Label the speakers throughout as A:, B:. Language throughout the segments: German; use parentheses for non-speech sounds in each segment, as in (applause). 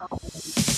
A: now.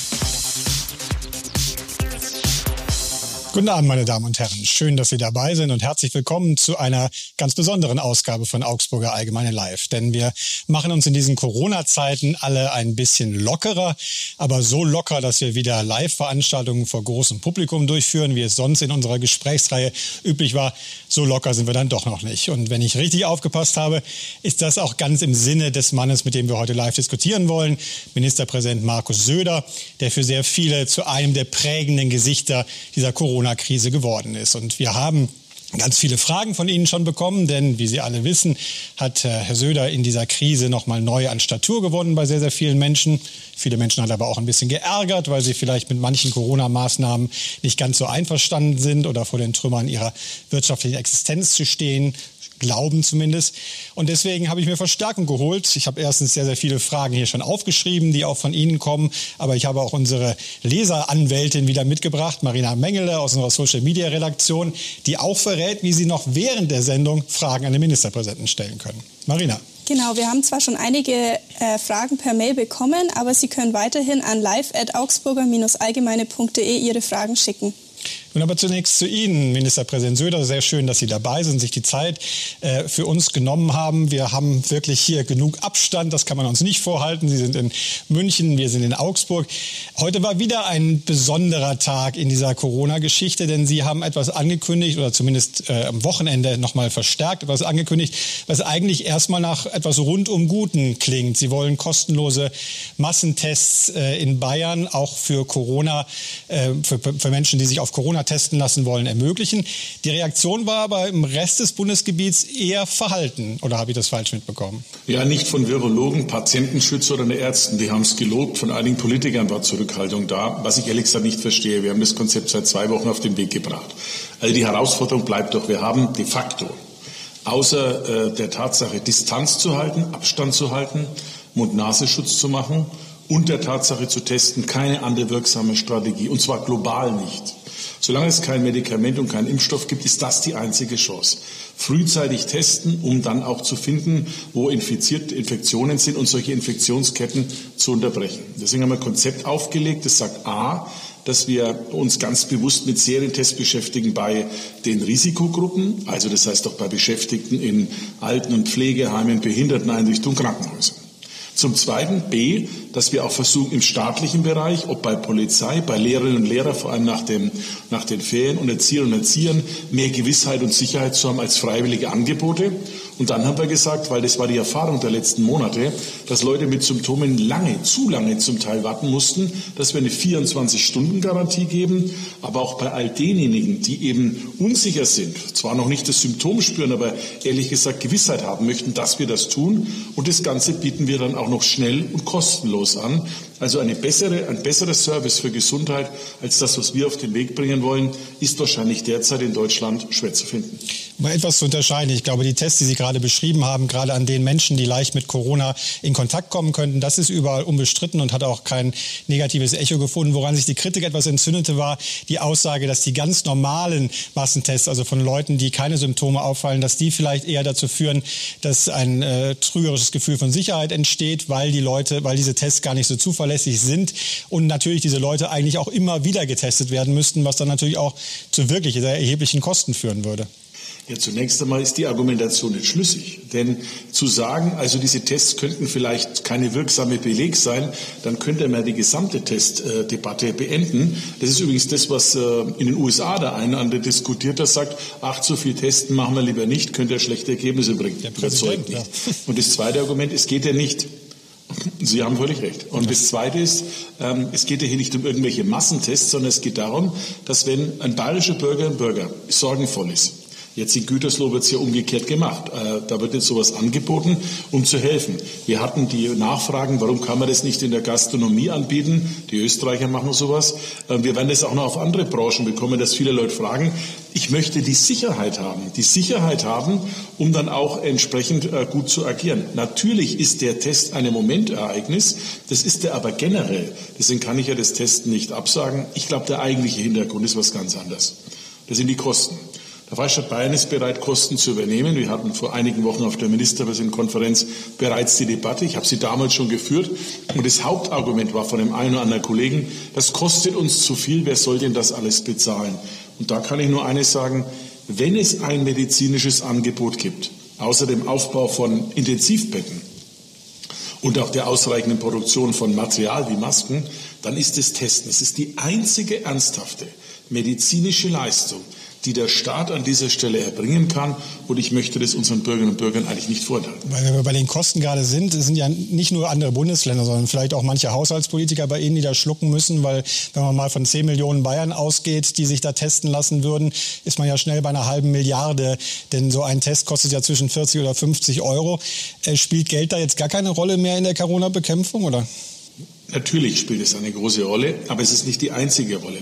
A: Guten Abend, meine Damen und Herren. Schön, dass Sie dabei sind und herzlich willkommen zu einer ganz besonderen Ausgabe von Augsburger Allgemeine Live. Denn wir machen uns in diesen Corona-Zeiten alle ein bisschen lockerer, aber so locker, dass wir wieder Live-Veranstaltungen vor großem Publikum durchführen, wie es sonst in unserer Gesprächsreihe üblich war. So locker sind wir dann doch noch nicht. Und wenn ich richtig aufgepasst habe, ist das auch ganz im Sinne des Mannes, mit dem wir heute live diskutieren wollen, Ministerpräsident Markus Söder, der für sehr viele zu einem der prägenden Gesichter dieser Corona Corona-Krise geworden ist. Und wir haben ganz viele Fragen von Ihnen schon bekommen, denn wie Sie alle wissen, hat äh, Herr Söder in dieser Krise nochmal neu an Statur gewonnen bei sehr, sehr vielen Menschen. Viele Menschen hat er aber auch ein bisschen geärgert, weil sie vielleicht mit manchen Corona-Maßnahmen nicht ganz so einverstanden sind oder vor den Trümmern ihrer wirtschaftlichen Existenz zu stehen glauben zumindest. Und deswegen habe ich mir Verstärkung geholt. Ich habe erstens sehr, sehr viele Fragen hier schon aufgeschrieben, die auch von Ihnen kommen. Aber ich habe auch unsere Leseranwältin wieder mitgebracht, Marina Mengele aus unserer Social-Media-Redaktion, die auch verrät, wie Sie noch während der Sendung Fragen an den Ministerpräsidenten stellen können. Marina.
B: Genau, wir haben zwar schon einige äh, Fragen per Mail bekommen, aber Sie können weiterhin an live.augsburger-allgemeine.de Ihre Fragen schicken.
A: Nun aber zunächst zu Ihnen, Ministerpräsident Söder. Sehr schön, dass Sie dabei sind, sich die Zeit äh, für uns genommen haben. Wir haben wirklich hier genug Abstand, das kann man uns nicht vorhalten. Sie sind in München, wir sind in Augsburg. Heute war wieder ein besonderer Tag in dieser Corona-Geschichte, denn Sie haben etwas angekündigt oder zumindest äh, am Wochenende nochmal verstärkt etwas angekündigt, was eigentlich erstmal nach etwas rundum Guten klingt. Sie wollen kostenlose Massentests äh, in Bayern auch für Corona, äh, für, für Menschen, die sich auf Corona Corona testen lassen wollen, ermöglichen. Die Reaktion war aber im Rest des Bundesgebiets eher verhalten. Oder habe ich das falsch mitbekommen?
C: Ja, nicht von Virologen, Patientenschützer oder Ärzten. Die haben es gelobt. Von einigen Politikern war Zurückhaltung da, was ich ehrlich gesagt nicht verstehe. Wir haben das Konzept seit zwei Wochen auf den Weg gebracht. Also die Herausforderung bleibt doch, wir haben de facto außer äh, der Tatsache, Distanz zu halten, Abstand zu halten, Mund-Nasenschutz zu machen und der Tatsache zu testen, keine andere wirksame Strategie, und zwar global nicht. Solange es kein Medikament und keinen Impfstoff gibt, ist das die einzige Chance. Frühzeitig testen, um dann auch zu finden, wo infiziert Infektionen sind und solche Infektionsketten zu unterbrechen. Deswegen haben wir ein Konzept aufgelegt, das sagt A, dass wir uns ganz bewusst mit Serientests beschäftigen bei den Risikogruppen, also das heißt auch bei Beschäftigten in Alten- und Pflegeheimen, Behinderteneinrichtungen, Krankenhäusern. Zum Zweiten B, dass wir auch versuchen, im staatlichen Bereich, ob bei Polizei, bei Lehrerinnen und Lehrern, vor allem nach, dem, nach den Ferien und Erzieherinnen und Erziehern, mehr Gewissheit und Sicherheit zu haben als freiwillige Angebote. Und dann haben wir gesagt, weil das war die Erfahrung der letzten Monate, dass Leute mit Symptomen lange, zu lange zum Teil warten mussten, dass wir eine 24-Stunden-Garantie geben, aber auch bei all denjenigen, die eben unsicher sind, zwar noch nicht das Symptom spüren, aber ehrlich gesagt Gewissheit haben möchten, dass wir das tun. Und das Ganze bieten wir dann auch noch schnell und kostenlos an. Also eine bessere, ein besserer Service für Gesundheit als das, was wir auf den Weg bringen wollen, ist wahrscheinlich derzeit in Deutschland schwer zu finden.
A: Mal etwas zu unterscheiden. Ich glaube, die Tests, die Sie gerade beschrieben haben, gerade an den Menschen, die leicht mit Corona in Kontakt kommen könnten, das ist überall unbestritten und hat auch kein negatives Echo gefunden. Woran sich die Kritik etwas entzündete, war die Aussage, dass die ganz normalen Massentests, also von Leuten, die keine Symptome auffallen, dass die vielleicht eher dazu führen, dass ein äh, trügerisches Gefühl von Sicherheit entsteht, weil die Leute, weil diese Tests gar nicht so zuverlässig zuverlässig sind und natürlich diese Leute eigentlich auch immer wieder getestet werden müssten, was dann natürlich auch zu wirklich sehr erheblichen Kosten führen würde.
C: Ja, zunächst einmal ist die Argumentation nicht schlüssig. Denn zu sagen, also diese Tests könnten vielleicht keine wirksame Beleg sein, dann könnte man die gesamte Testdebatte beenden. Das ist übrigens das, was äh, in den USA der eine andere diskutiert, das sagt, ach, zu viel testen machen wir lieber nicht, könnte er schlechte Ergebnisse bringen. Überzeugt nicht. Ja. Und das zweite Argument, es geht ja nicht Sie haben völlig recht. Und das Zweite ist, ähm, es geht ja hier nicht um irgendwelche Massentests, sondern es geht darum, dass wenn ein bayerischer Bürger und Bürger sorgenvoll ist, Jetzt in Gütersloh wird es ja umgekehrt gemacht. Äh, da wird jetzt sowas angeboten, um zu helfen. Wir hatten die Nachfragen, warum kann man das nicht in der Gastronomie anbieten? Die Österreicher machen sowas. Äh, wir werden das auch noch auf andere Branchen bekommen, dass viele Leute fragen. Ich möchte die Sicherheit haben, die Sicherheit haben, um dann auch entsprechend äh, gut zu agieren. Natürlich ist der Test ein Momentereignis, das ist er aber generell. Deswegen kann ich ja das Testen nicht absagen. Ich glaube, der eigentliche Hintergrund ist was ganz anderes. Das sind die Kosten. Der Freistaat Bayern ist bereit, Kosten zu übernehmen. Wir hatten vor einigen Wochen auf der Ministerpräsidentenkonferenz bereits die Debatte. Ich habe sie damals schon geführt. Und das Hauptargument war von dem einen oder anderen Kollegen, das kostet uns zu viel. Wer soll denn das alles bezahlen? Und da kann ich nur eines sagen. Wenn es ein medizinisches Angebot gibt, außer dem Aufbau von Intensivbetten und auch der ausreichenden Produktion von Material wie Masken, dann ist es Testen. Es ist die einzige ernsthafte medizinische Leistung, die der Staat an dieser Stelle erbringen kann. Und ich möchte das unseren Bürgerinnen und Bürgern eigentlich nicht vorenthalten.
A: Weil wir bei den Kosten gerade sind, es sind ja nicht nur andere Bundesländer, sondern vielleicht auch manche Haushaltspolitiker bei Ihnen, die da schlucken müssen, weil wenn man mal von 10 Millionen Bayern ausgeht, die sich da testen lassen würden, ist man ja schnell bei einer halben Milliarde. Denn so ein Test kostet ja zwischen 40 oder 50 Euro. Äh, spielt Geld da jetzt gar keine Rolle mehr in der Corona-Bekämpfung, oder?
C: Natürlich spielt es eine große Rolle, aber es ist nicht die einzige Rolle.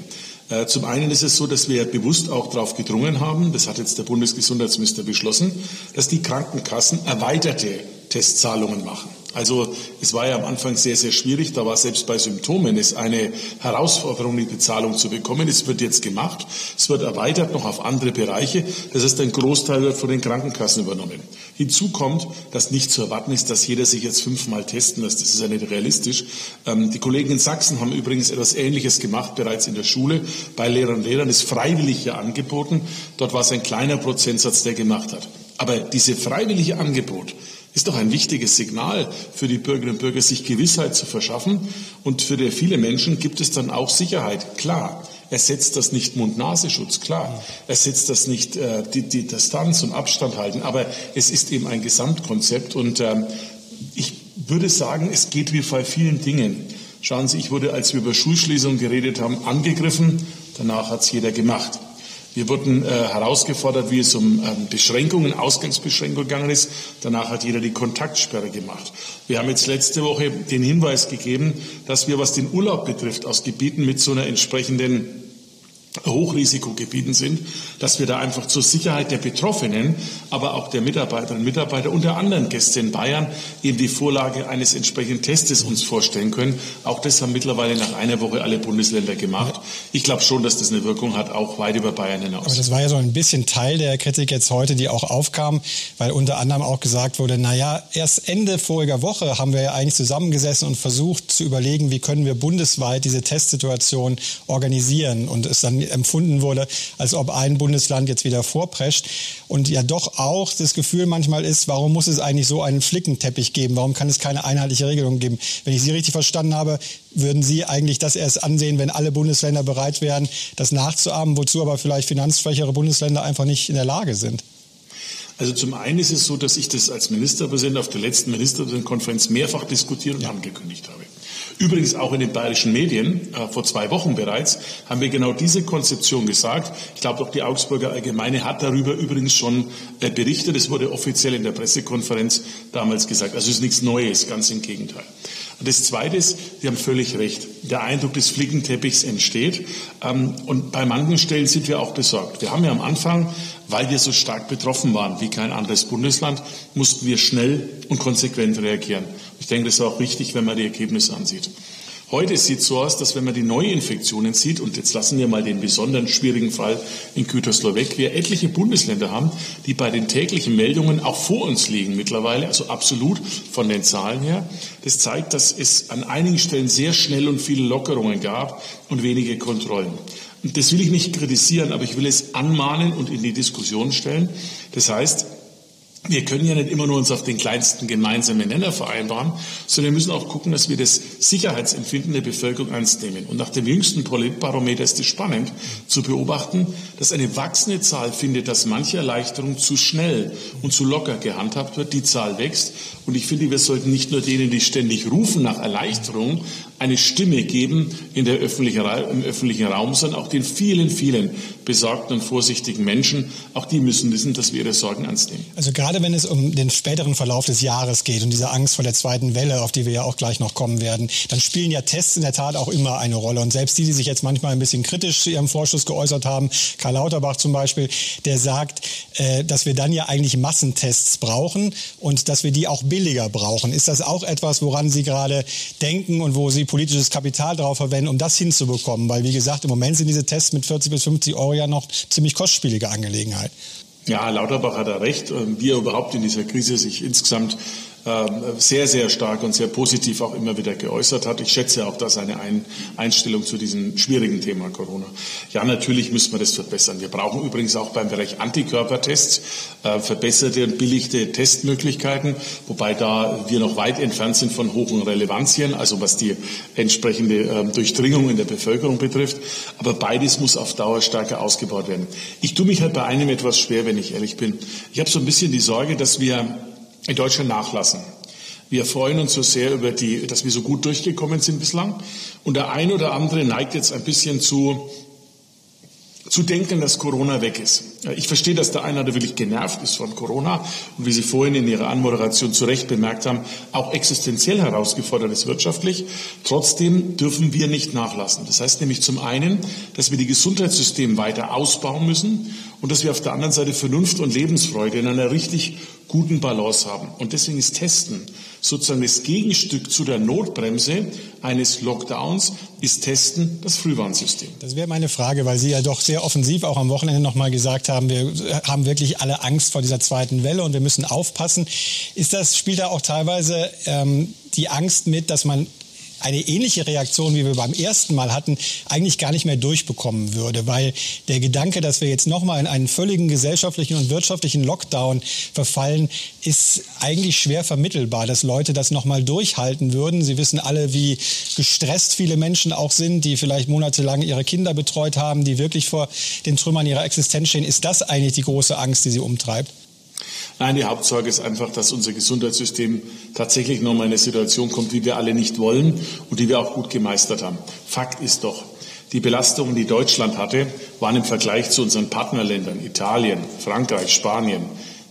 C: Äh, zum einen ist es so, dass wir bewusst auch darauf gedrungen haben, das hat jetzt der Bundesgesundheitsminister beschlossen, dass die Krankenkassen erweiterte Testzahlungen machen. Also es war ja am Anfang sehr, sehr schwierig. Da war selbst bei Symptomen es eine Herausforderung, die Bezahlung zu bekommen. Es wird jetzt gemacht. Es wird erweitert noch auf andere Bereiche. Das heißt, ein Großteil wird von den Krankenkassen übernommen. Hinzu kommt, dass nicht zu erwarten ist, dass jeder sich jetzt fünfmal testen lässt. Das ist ja nicht realistisch. Ähm, die Kollegen in Sachsen haben übrigens etwas Ähnliches gemacht, bereits in der Schule. Bei Lehrern und Lehrern ist freiwillig ja angeboten. Dort war es ein kleiner Prozentsatz, der gemacht hat. Aber diese freiwillige Angebot, ist doch ein wichtiges Signal für die Bürgerinnen und Bürger, sich Gewissheit zu verschaffen. Und für viele Menschen gibt es dann auch Sicherheit. Klar, ersetzt das nicht Mund-Nasenschutz, klar. Ersetzt das nicht äh, die, die, Distanz und Abstand halten. Aber es ist eben ein Gesamtkonzept. Und ähm, ich würde sagen, es geht wie bei vielen Dingen. Schauen Sie, ich wurde, als wir über Schulschließungen geredet haben, angegriffen. Danach hat es jeder gemacht. Wir wurden äh, herausgefordert, wie es um ähm, Beschränkungen, Ausgangsbeschränkungen gegangen ist. Danach hat jeder die Kontaktsperre gemacht. Wir haben jetzt letzte Woche den Hinweis gegeben, dass wir, was den Urlaub betrifft, aus Gebieten mit so einer entsprechenden Hochrisikogebieten sind, dass wir da einfach zur Sicherheit der Betroffenen, aber auch der Mitarbeiterinnen und Mitarbeiter und der anderen Gäste in Bayern eben die Vorlage eines entsprechenden Testes uns vorstellen können. Auch das haben mittlerweile nach einer Woche alle Bundesländer gemacht. Ich glaube schon, dass das eine Wirkung hat, auch weit über Bayern hinaus.
A: Aber das war ja so ein bisschen Teil der Kritik jetzt heute, die auch aufkam, weil unter anderem auch gesagt wurde, na ja, erst Ende voriger Woche haben wir ja eigentlich zusammengesessen und versucht zu überlegen, wie können wir bundesweit diese Testsituation organisieren und es dann empfunden wurde, als ob ein Bundesland jetzt wieder vorprescht. Und ja doch auch das Gefühl manchmal ist, warum muss es eigentlich so einen Flickenteppich geben? Warum kann es keine einheitliche Regelung geben? Wenn ich Sie richtig verstanden habe, würden Sie eigentlich das erst ansehen, wenn alle Bundesländer bereit wären, das nachzuahmen, wozu aber vielleicht finanzschwächere Bundesländer einfach nicht in der Lage sind?
C: Also zum einen ist es so, dass ich das als Ministerpräsident auf der letzten Ministerpräsidentenkonferenz mehrfach diskutiert und ja. angekündigt habe. Übrigens auch in den bayerischen Medien, äh, vor zwei Wochen bereits, haben wir genau diese Konzeption gesagt. Ich glaube, auch die Augsburger Allgemeine hat darüber übrigens schon äh, berichtet. Es wurde offiziell in der Pressekonferenz damals gesagt. Also es ist nichts Neues, ganz im Gegenteil. Und das Zweite ist, Sie haben völlig recht, der Eindruck des Fliegenteppichs entsteht. Ähm, und bei manchen Stellen sind wir auch besorgt. Wir haben ja am Anfang, weil wir so stark betroffen waren wie kein anderes Bundesland, mussten wir schnell und konsequent reagieren. Ich denke, das ist auch richtig, wenn man die Ergebnisse ansieht. Heute sieht es so aus, dass wenn man die Neuinfektionen sieht, und jetzt lassen wir mal den besonderen schwierigen Fall in Gütersloh weg, wir etliche Bundesländer haben, die bei den täglichen Meldungen auch vor uns liegen mittlerweile, also absolut von den Zahlen her. Das zeigt, dass es an einigen Stellen sehr schnell und viele Lockerungen gab und wenige Kontrollen. Und das will ich nicht kritisieren, aber ich will es anmahnen und in die Diskussion stellen. Das heißt, wir können ja nicht immer nur uns auf den kleinsten gemeinsamen Nenner vereinbaren, sondern wir müssen auch gucken, dass wir das Sicherheitsempfinden der Bevölkerung ernst nehmen. Und nach dem jüngsten Politbarometer ist es spannend zu beobachten, dass eine wachsende Zahl findet, dass manche Erleichterung zu schnell und zu locker gehandhabt wird. Die Zahl wächst. Und ich finde, wir sollten nicht nur denen, die ständig rufen nach Erleichterung, eine Stimme geben in der öffentlichen, im öffentlichen Raum, sondern auch den vielen, vielen besorgten und vorsichtigen Menschen. Auch die müssen wissen, dass wir ihre Sorgen ernst nehmen.
A: Also gerade wenn es um den späteren Verlauf des Jahres geht und diese Angst vor der zweiten Welle, auf die wir ja auch gleich noch kommen werden, dann spielen ja Tests in der Tat auch immer eine Rolle. Und selbst die, die sich jetzt manchmal ein bisschen kritisch zu ihrem Vorschuss geäußert haben, Karl Lauterbach zum Beispiel, der sagt, äh, dass wir dann ja eigentlich Massentests brauchen und dass wir die auch billiger brauchen. Ist das auch etwas, woran Sie gerade denken und wo Sie politisches Kapital darauf verwenden, um das hinzubekommen? Weil, wie gesagt, im Moment sind diese Tests mit 40 bis 50 Euro ja noch ziemlich kostspielige Angelegenheit.
C: Ja, Lauterbach hat da recht. Wie er überhaupt in dieser Krise sich insgesamt ähm, sehr, sehr stark und sehr positiv auch immer wieder geäußert hat. Ich schätze auch da seine Einstellung zu diesem schwierigen Thema Corona. Ja, natürlich müssen wir das verbessern. Wir brauchen übrigens auch beim Bereich Antikörpertests äh, verbesserte und billigte Testmöglichkeiten, wobei da wir noch weit entfernt sind von hohen Relevanzien, also was die entsprechende ähm, Durchdringung in der Bevölkerung betrifft. Aber beides muss auf Dauer stärker ausgebaut werden. Ich tue mich halt bei einem etwas schwer, wenn ich ehrlich bin. Ich habe so ein bisschen die Sorge, dass wir in Deutschland nachlassen. Wir freuen uns so sehr über die, dass wir so gut durchgekommen sind bislang. Und der ein oder andere neigt jetzt ein bisschen zu, zu denken, dass Corona weg ist. Ich verstehe, dass der eine oder wirklich genervt ist von Corona und wie Sie vorhin in Ihrer Anmoderation zu Recht bemerkt haben, auch existenziell herausgefordert ist wirtschaftlich. Trotzdem dürfen wir nicht nachlassen. Das heißt nämlich zum einen, dass wir die Gesundheitssysteme weiter ausbauen müssen und dass wir auf der anderen Seite Vernunft und Lebensfreude in einer richtig guten Balance haben. Und deswegen ist Testen sozusagen das Gegenstück zu der Notbremse eines Lockdowns, ist Testen das Frühwarnsystem.
A: Das wäre meine Frage, weil Sie ja doch sehr offensiv auch am Wochenende nochmal gesagt haben, wir haben wirklich alle Angst vor dieser zweiten Welle und wir müssen aufpassen. Ist das, spielt da auch teilweise ähm, die Angst mit, dass man eine ähnliche Reaktion, wie wir beim ersten Mal hatten, eigentlich gar nicht mehr durchbekommen würde, weil der Gedanke, dass wir jetzt nochmal in einen völligen gesellschaftlichen und wirtschaftlichen Lockdown verfallen, ist eigentlich schwer vermittelbar, dass Leute das nochmal durchhalten würden. Sie wissen alle, wie gestresst viele Menschen auch sind, die vielleicht monatelang ihre Kinder betreut haben, die wirklich vor den Trümmern ihrer Existenz stehen. Ist das eigentlich die große Angst, die sie umtreibt?
C: Nein, die Hauptsorge ist einfach, dass unser Gesundheitssystem tatsächlich nochmal in eine Situation kommt, wie wir alle nicht wollen und die wir auch gut gemeistert haben. Fakt ist doch, die Belastungen, die Deutschland hatte, waren im Vergleich zu unseren Partnerländern Italien, Frankreich, Spanien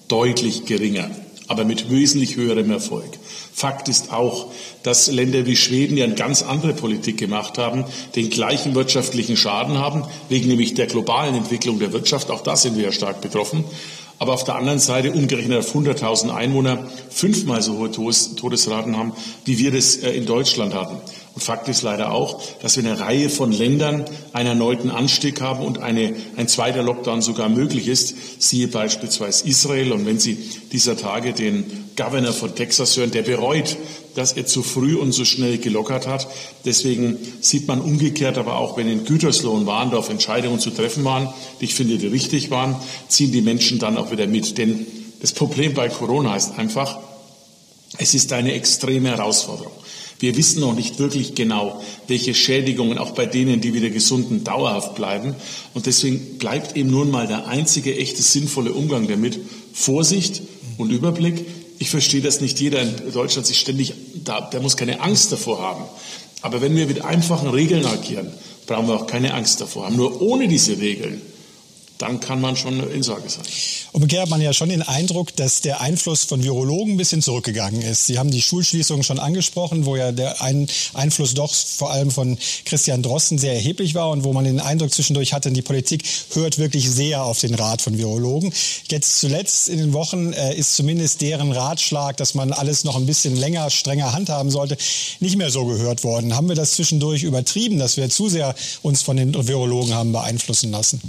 C: deutlich geringer, aber mit wesentlich höherem Erfolg. Fakt ist auch, dass Länder wie Schweden, die eine ganz andere Politik gemacht haben, den gleichen wirtschaftlichen Schaden haben, wegen nämlich der globalen Entwicklung der Wirtschaft. Auch da sind wir ja stark betroffen aber auf der anderen Seite umgerechnet auf 100.000 Einwohner fünfmal so hohe Todesraten haben, wie wir das äh, in Deutschland hatten. Und Fakt ist leider auch, dass wir eine Reihe von Ländern einen erneuten Anstieg haben und eine, ein zweiter Lockdown sogar möglich ist. Siehe beispielsweise Israel. Und wenn Sie dieser Tage den Governor von Texas hören, der bereut, dass er zu früh und so schnell gelockert hat. Deswegen sieht man umgekehrt aber auch, wenn in Gütersloh und Warndorf Entscheidungen zu treffen waren, die ich finde, die richtig waren, ziehen die Menschen dann auch wieder mit. Denn das Problem bei Corona ist einfach, es ist eine extreme Herausforderung. Wir wissen noch nicht wirklich genau, welche Schädigungen auch bei denen, die wieder gesunden, dauerhaft bleiben. Und deswegen bleibt eben nun mal der einzige echte sinnvolle Umgang damit Vorsicht und Überblick. Ich verstehe, dass nicht jeder in Deutschland sich ständig, da, der muss keine Angst davor haben. Aber wenn wir mit einfachen Regeln agieren, brauchen wir auch keine Angst davor haben. Nur ohne diese Regeln dann kann man schon in Sorge sein.
A: Umgekehrt hat man ja schon den Eindruck, dass der Einfluss von Virologen ein bisschen zurückgegangen ist. Sie haben die Schulschließungen schon angesprochen, wo ja der ein Einfluss doch vor allem von Christian Drosten sehr erheblich war und wo man den Eindruck zwischendurch hatte, die Politik hört wirklich sehr auf den Rat von Virologen. Jetzt zuletzt in den Wochen äh, ist zumindest deren Ratschlag, dass man alles noch ein bisschen länger, strenger handhaben sollte, nicht mehr so gehört worden. Haben wir das zwischendurch übertrieben, dass wir zu sehr uns von den Virologen haben beeinflussen lassen?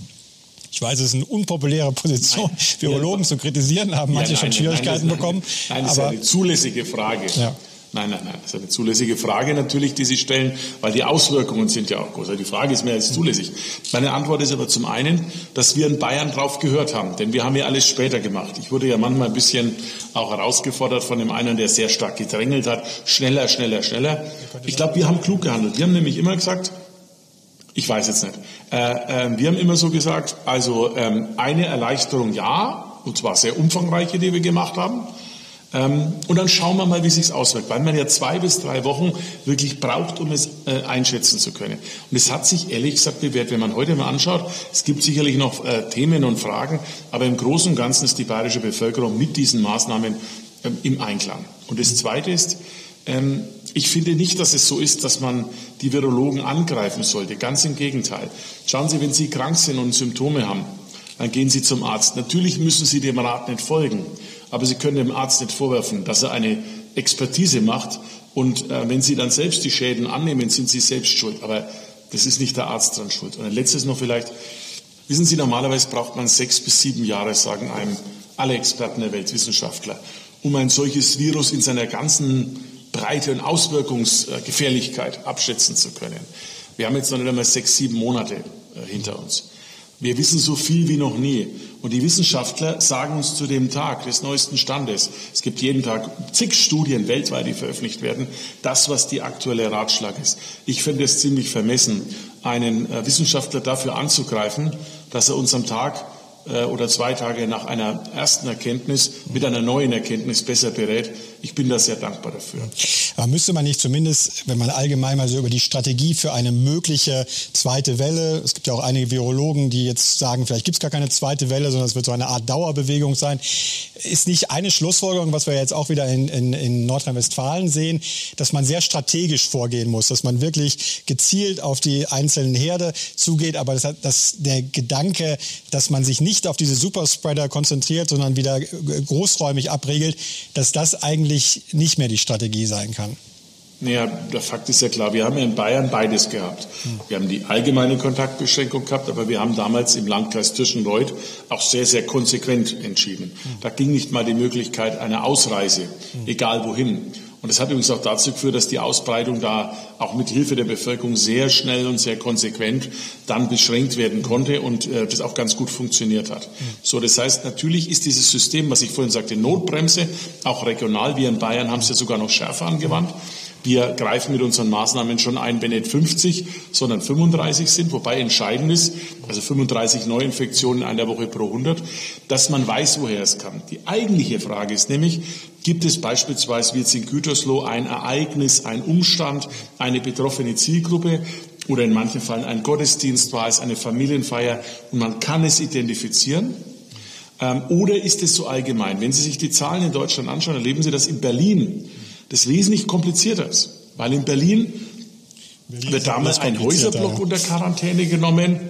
A: Ich weiß, es ist eine unpopuläre Position, nein. (laughs) Virologen ja, zu kritisieren, haben manche ja, nein, schon Schwierigkeiten
C: nein,
A: bekommen.
C: Nein, das ist eine zulässige Frage. Ja. Nein, nein, nein. Das ist eine zulässige Frage natürlich, die Sie stellen, weil die Auswirkungen sind ja auch groß. Also die Frage ist mehr als zulässig. Meine Antwort ist aber zum einen, dass wir in Bayern drauf gehört haben, denn wir haben ja alles später gemacht. Ich wurde ja manchmal ein bisschen auch herausgefordert von dem einen, der sehr stark gedrängelt hat. Schneller, schneller, schneller. Ich glaube, wir haben klug gehandelt. Wir haben nämlich immer gesagt, ich weiß jetzt nicht. Äh, äh, wir haben immer so gesagt, also ähm, eine Erleichterung ja, und zwar sehr umfangreiche, die wir gemacht haben. Ähm, und dann schauen wir mal, wie sich's auswirkt, weil man ja zwei bis drei Wochen wirklich braucht, um es äh, einschätzen zu können. Und es hat sich ehrlich gesagt bewährt, wenn man heute mal anschaut, es gibt sicherlich noch äh, Themen und Fragen, aber im Großen und Ganzen ist die bayerische Bevölkerung mit diesen Maßnahmen ähm, im Einklang. Und das Zweite ist, ähm, ich finde nicht, dass es so ist, dass man die Virologen angreifen sollte. Ganz im Gegenteil. Schauen Sie, wenn Sie krank sind und Symptome haben, dann gehen Sie zum Arzt. Natürlich müssen Sie dem Rat nicht folgen. Aber Sie können dem Arzt nicht vorwerfen, dass er eine Expertise macht. Und äh, wenn Sie dann selbst die Schäden annehmen, sind Sie selbst schuld. Aber das ist nicht der Arzt dran schuld. Und ein letztes noch vielleicht. Wissen Sie, normalerweise braucht man sechs bis sieben Jahre, sagen einem alle Experten der Welt, Wissenschaftler, um ein solches Virus in seiner ganzen Breite und Auswirkungsgefährlichkeit abschätzen zu können. Wir haben jetzt noch nicht einmal sechs, sieben Monate äh, hinter uns. Wir wissen so viel wie noch nie. Und die Wissenschaftler sagen uns zu dem Tag des neuesten Standes, es gibt jeden Tag zig Studien weltweit, die veröffentlicht werden, das, was die aktuelle Ratschlag ist. Ich finde es ziemlich vermessen, einen äh, Wissenschaftler dafür anzugreifen, dass er uns am Tag äh, oder zwei Tage nach einer ersten Erkenntnis mit einer neuen Erkenntnis besser berät. Ich bin da sehr dankbar dafür.
A: Aber müsste man nicht zumindest, wenn man allgemein mal so über die Strategie für eine mögliche zweite Welle, es gibt ja auch einige Virologen, die jetzt sagen, vielleicht gibt es gar keine zweite Welle, sondern es wird so eine Art Dauerbewegung sein, ist nicht eine Schlussfolgerung, was wir jetzt auch wieder in, in, in Nordrhein-Westfalen sehen, dass man sehr strategisch vorgehen muss, dass man wirklich gezielt auf die einzelnen Herde zugeht, aber das, das, der Gedanke, dass man sich nicht auf diese Superspreader konzentriert, sondern wieder großräumig abregelt, dass das eigentlich nicht mehr die Strategie sein kann.
C: Naja, der Fakt ist ja klar, wir haben in Bayern beides gehabt. Wir haben die allgemeine Kontaktbeschränkung gehabt, aber wir haben damals im Landkreis Tirschenreuth auch sehr, sehr konsequent entschieden. Da ging nicht mal die Möglichkeit einer Ausreise, egal wohin. Und das hat übrigens auch dazu geführt, dass die Ausbreitung da auch mit Hilfe der Bevölkerung sehr schnell und sehr konsequent dann beschränkt werden konnte und äh, das auch ganz gut funktioniert hat. So, das heißt, natürlich ist dieses System, was ich vorhin sagte, Notbremse, auch regional, wir in Bayern haben es ja sogar noch schärfer angewandt. Wir greifen mit unseren Maßnahmen schon ein, wenn nicht 50, sondern 35 sind, wobei entscheidend ist, also 35 Neuinfektionen in einer Woche pro 100, dass man weiß, woher es kam. Die eigentliche Frage ist nämlich, gibt es beispielsweise wie jetzt in Gütersloh ein Ereignis, ein Umstand, eine betroffene Zielgruppe oder in manchen Fällen ein Gottesdienst war es, eine Familienfeier und man kann es identifizieren? Ähm, oder ist es so allgemein? Wenn Sie sich die Zahlen in Deutschland anschauen, erleben Sie, dass in Berlin das wesentlich komplizierter ist. Weil in Berlin, Berlin wird damals ein Häuserblock unter Quarantäne genommen.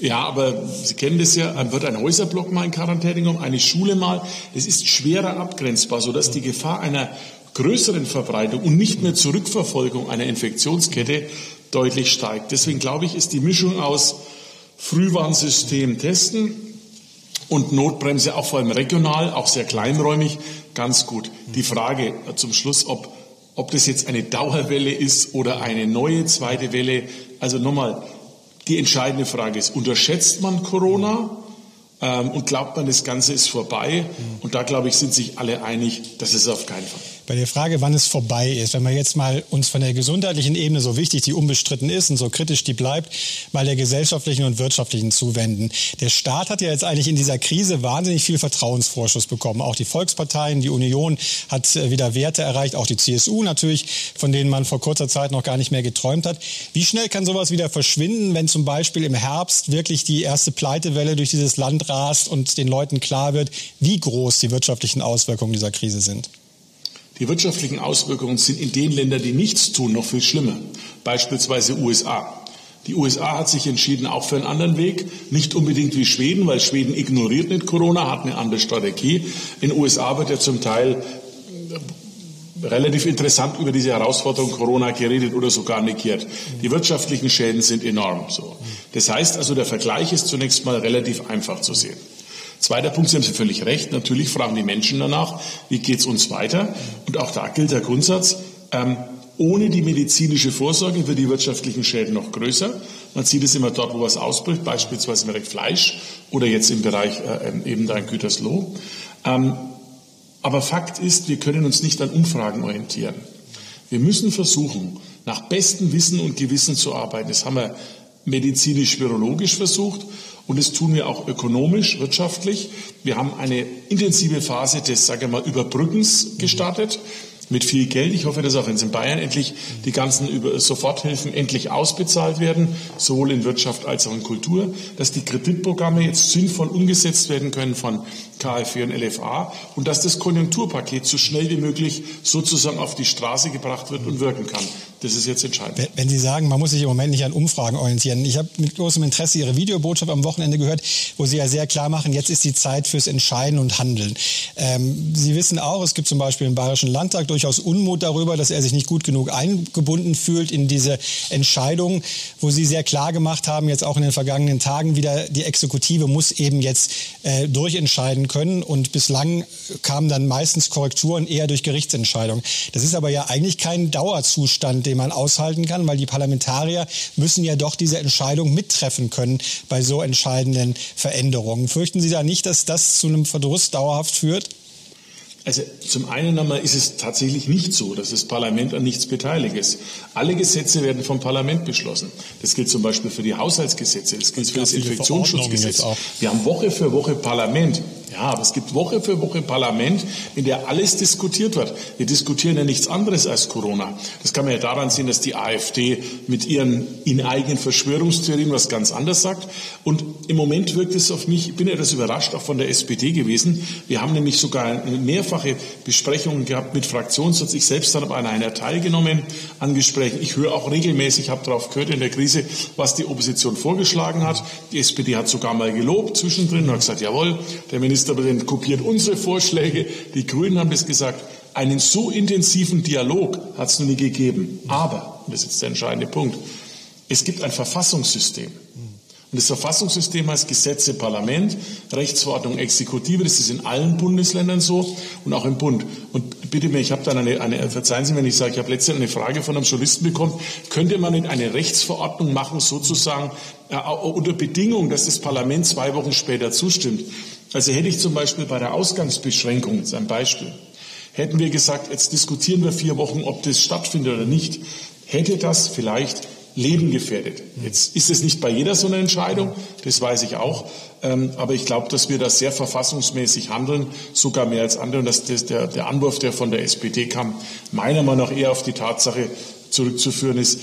C: Ja, aber Sie kennen das ja, wird ein Häuserblock mal in Quarantäne genommen, eine Schule mal. Es ist schwerer abgrenzbar, sodass die Gefahr einer größeren Verbreitung und nicht mehr Zurückverfolgung einer Infektionskette deutlich steigt. Deswegen glaube ich, ist die Mischung aus Frühwarnsystem testen und Notbremse auch vor allem regional, auch sehr kleinräumig, ganz gut. Die Frage zum Schluss, ob, ob das jetzt eine Dauerwelle ist oder eine neue zweite Welle. Also nochmal, die entscheidende Frage ist, unterschätzt man Corona? Ähm, und glaubt man, das Ganze ist vorbei? Und da, glaube ich, sind sich alle einig, das ist auf keinen Fall
A: bei der Frage, wann es vorbei ist, wenn wir jetzt mal uns von der gesundheitlichen Ebene, so wichtig die unbestritten ist und so kritisch die bleibt, mal der gesellschaftlichen und wirtschaftlichen zuwenden. Der Staat hat ja jetzt eigentlich in dieser Krise wahnsinnig viel Vertrauensvorschuss bekommen. Auch die Volksparteien, die Union hat äh, wieder Werte erreicht, auch die CSU natürlich, von denen man vor kurzer Zeit noch gar nicht mehr geträumt hat. Wie schnell kann sowas wieder verschwinden, wenn zum Beispiel im Herbst wirklich die erste Pleitewelle durch dieses Land rast und den Leuten klar wird, wie groß die wirtschaftlichen Auswirkungen dieser Krise sind?
C: Die wirtschaftlichen Auswirkungen sind in den Ländern, die nichts tun, noch viel schlimmer. Beispielsweise USA. Die USA hat sich entschieden, auch für einen anderen Weg. Nicht unbedingt wie Schweden, weil Schweden ignoriert nicht Corona, hat eine andere Strategie. In den USA wird ja zum Teil äh, relativ interessant über diese Herausforderung Corona geredet oder sogar negiert. Die wirtschaftlichen Schäden sind enorm. So. Das heißt also, der Vergleich ist zunächst mal relativ einfach zu sehen. Zweiter Punkt, Sie haben Sie völlig recht, natürlich fragen die Menschen danach, wie geht es uns weiter? Und auch da gilt der Grundsatz, ähm, ohne die medizinische Vorsorge wird die wirtschaftlichen Schäden noch größer. Man sieht es immer dort, wo was ausbricht, beispielsweise im Bereich Fleisch oder jetzt im Bereich äh, ähm, eben da in Gütersloh. Ähm, aber Fakt ist, wir können uns nicht an Umfragen orientieren. Wir müssen versuchen, nach bestem Wissen und Gewissen zu arbeiten. Das haben wir medizinisch-virologisch versucht Und das tun wir auch ökonomisch, wirtschaftlich. Wir haben eine intensive Phase des, sage ich mal, Überbrückens gestartet mit viel Geld. Ich hoffe, dass auch in Bayern endlich die ganzen Soforthilfen endlich ausbezahlt werden, sowohl in Wirtschaft als auch in Kultur, dass die Kreditprogramme jetzt sinnvoll umgesetzt werden können von KfW und LFA und dass das Konjunkturpaket so schnell wie möglich sozusagen auf die Straße gebracht wird und wirken kann. Das ist jetzt entscheidend.
A: Wenn Sie sagen, man muss sich im Moment nicht an Umfragen orientieren. Ich habe mit großem Interesse Ihre Videobotschaft am Wochenende gehört, wo Sie ja sehr klar machen, jetzt ist die Zeit fürs Entscheiden und Handeln. Ähm, Sie wissen auch, es gibt zum Beispiel im Bayerischen Landtag durchaus Unmut darüber, dass er sich nicht gut genug eingebunden fühlt in diese Entscheidung, wo Sie sehr klar gemacht haben, jetzt auch in den vergangenen Tagen wieder, die Exekutive muss eben jetzt äh, durchentscheiden können. Und bislang kamen dann meistens Korrekturen eher durch Gerichtsentscheidungen. Das ist aber ja eigentlich kein Dauerzustand, den man aushalten kann, weil die Parlamentarier müssen ja doch diese Entscheidung mittreffen können bei so entscheidenden Veränderungen. Fürchten Sie da nicht, dass das zu einem Verdruss dauerhaft führt?
C: Also zum einen einmal ist es tatsächlich nicht so, dass das Parlament an nichts beteiligt ist. Alle Gesetze werden vom Parlament beschlossen. Das gilt zum Beispiel für die Haushaltsgesetze, das gilt für das Infektionsschutzgesetz. Wir haben Woche für Woche Parlament. Ja, aber es gibt Woche für Woche Parlament, in der alles diskutiert wird. Wir diskutieren ja nichts anderes als Corona. Das kann man ja daran sehen, dass die AfD mit ihren in eigenen Verschwörungstheorien was ganz anderes sagt. Und im Moment wirkt es auf mich, ich bin etwas überrascht, auch von der SPD gewesen. Wir haben nämlich sogar mehrfache Besprechungen gehabt mit Fraktionssitz. Ich selbst habe an einer teilgenommen an Gesprächen. Ich höre auch regelmäßig, habe darauf gehört in der Krise, was die Opposition vorgeschlagen hat. Die SPD hat sogar mal gelobt zwischendrin und hat gesagt, jawohl, der Minister Ministerpräsident kopiert unsere Vorschläge. Die Grünen haben das gesagt. Einen so intensiven Dialog hat es noch nie gegeben. Aber, das ist jetzt der entscheidende Punkt, es gibt ein Verfassungssystem. Und das Verfassungssystem heißt Gesetze, Parlament, Rechtsverordnung, Exekutive. Das ist in allen Bundesländern so und auch im Bund. Und bitte mir, ich habe dann eine, eine, verzeihen Sie, wenn ich sage, ich habe letztens eine Frage von einem Journalisten bekommen, könnte man nicht eine Rechtsverordnung machen, sozusagen unter Bedingung, dass das Parlament zwei Wochen später zustimmt? Also hätte ich zum Beispiel bei der Ausgangsbeschränkung, jetzt ein Beispiel, hätten wir gesagt, jetzt diskutieren wir vier Wochen, ob das stattfindet oder nicht, hätte das vielleicht Leben gefährdet. Jetzt ist es nicht bei jeder so eine Entscheidung, das weiß ich auch, ähm, aber ich glaube, dass wir da sehr verfassungsmäßig handeln, sogar mehr als andere. Und dass das, der, der Anwurf, der von der SPD kam, meiner Meinung nach eher auf die Tatsache zurückzuführen ist,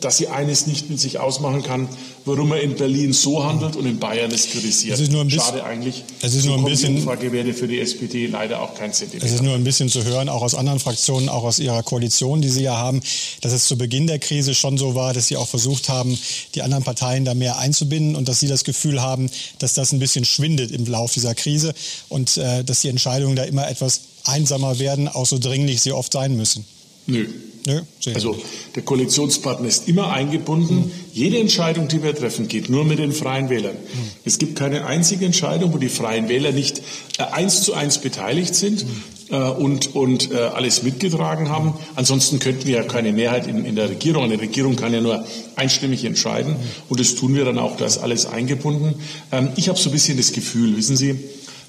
C: dass sie eines nicht mit sich ausmachen kann, warum er in Berlin so handelt und in Bayern es kritisiert.
A: Es ist nur ein bisschen,
C: Schade eigentlich.
A: Es ist nur ein bisschen,
C: Umfragewerte für die SPD leider auch kein Zentimeter.
A: Es ist nur ein bisschen zu hören, auch aus anderen Fraktionen, auch aus Ihrer Koalition, die Sie ja haben, dass es zu Beginn der Krise schon so war, dass Sie auch versucht haben, die anderen Parteien da mehr einzubinden und dass Sie das Gefühl haben, dass das ein bisschen schwindet im Lauf dieser Krise und äh, dass die Entscheidungen da immer etwas einsamer werden, auch so dringlich sie oft sein müssen.
C: Nö, Nö, also der Koalitionspartner ist immer eingebunden. Mhm. Jede Entscheidung, die wir treffen, geht nur mit den Freien Wählern. Mhm. Es gibt keine einzige Entscheidung, wo die Freien Wähler nicht äh, eins zu eins beteiligt sind mhm. äh, und, und äh, alles mitgetragen haben. Ansonsten könnten wir ja keine Mehrheit in, in der Regierung. Eine Regierung kann ja nur einstimmig entscheiden. Und das tun wir dann auch, da ist alles eingebunden. Ähm, ich habe so ein bisschen das Gefühl, wissen Sie,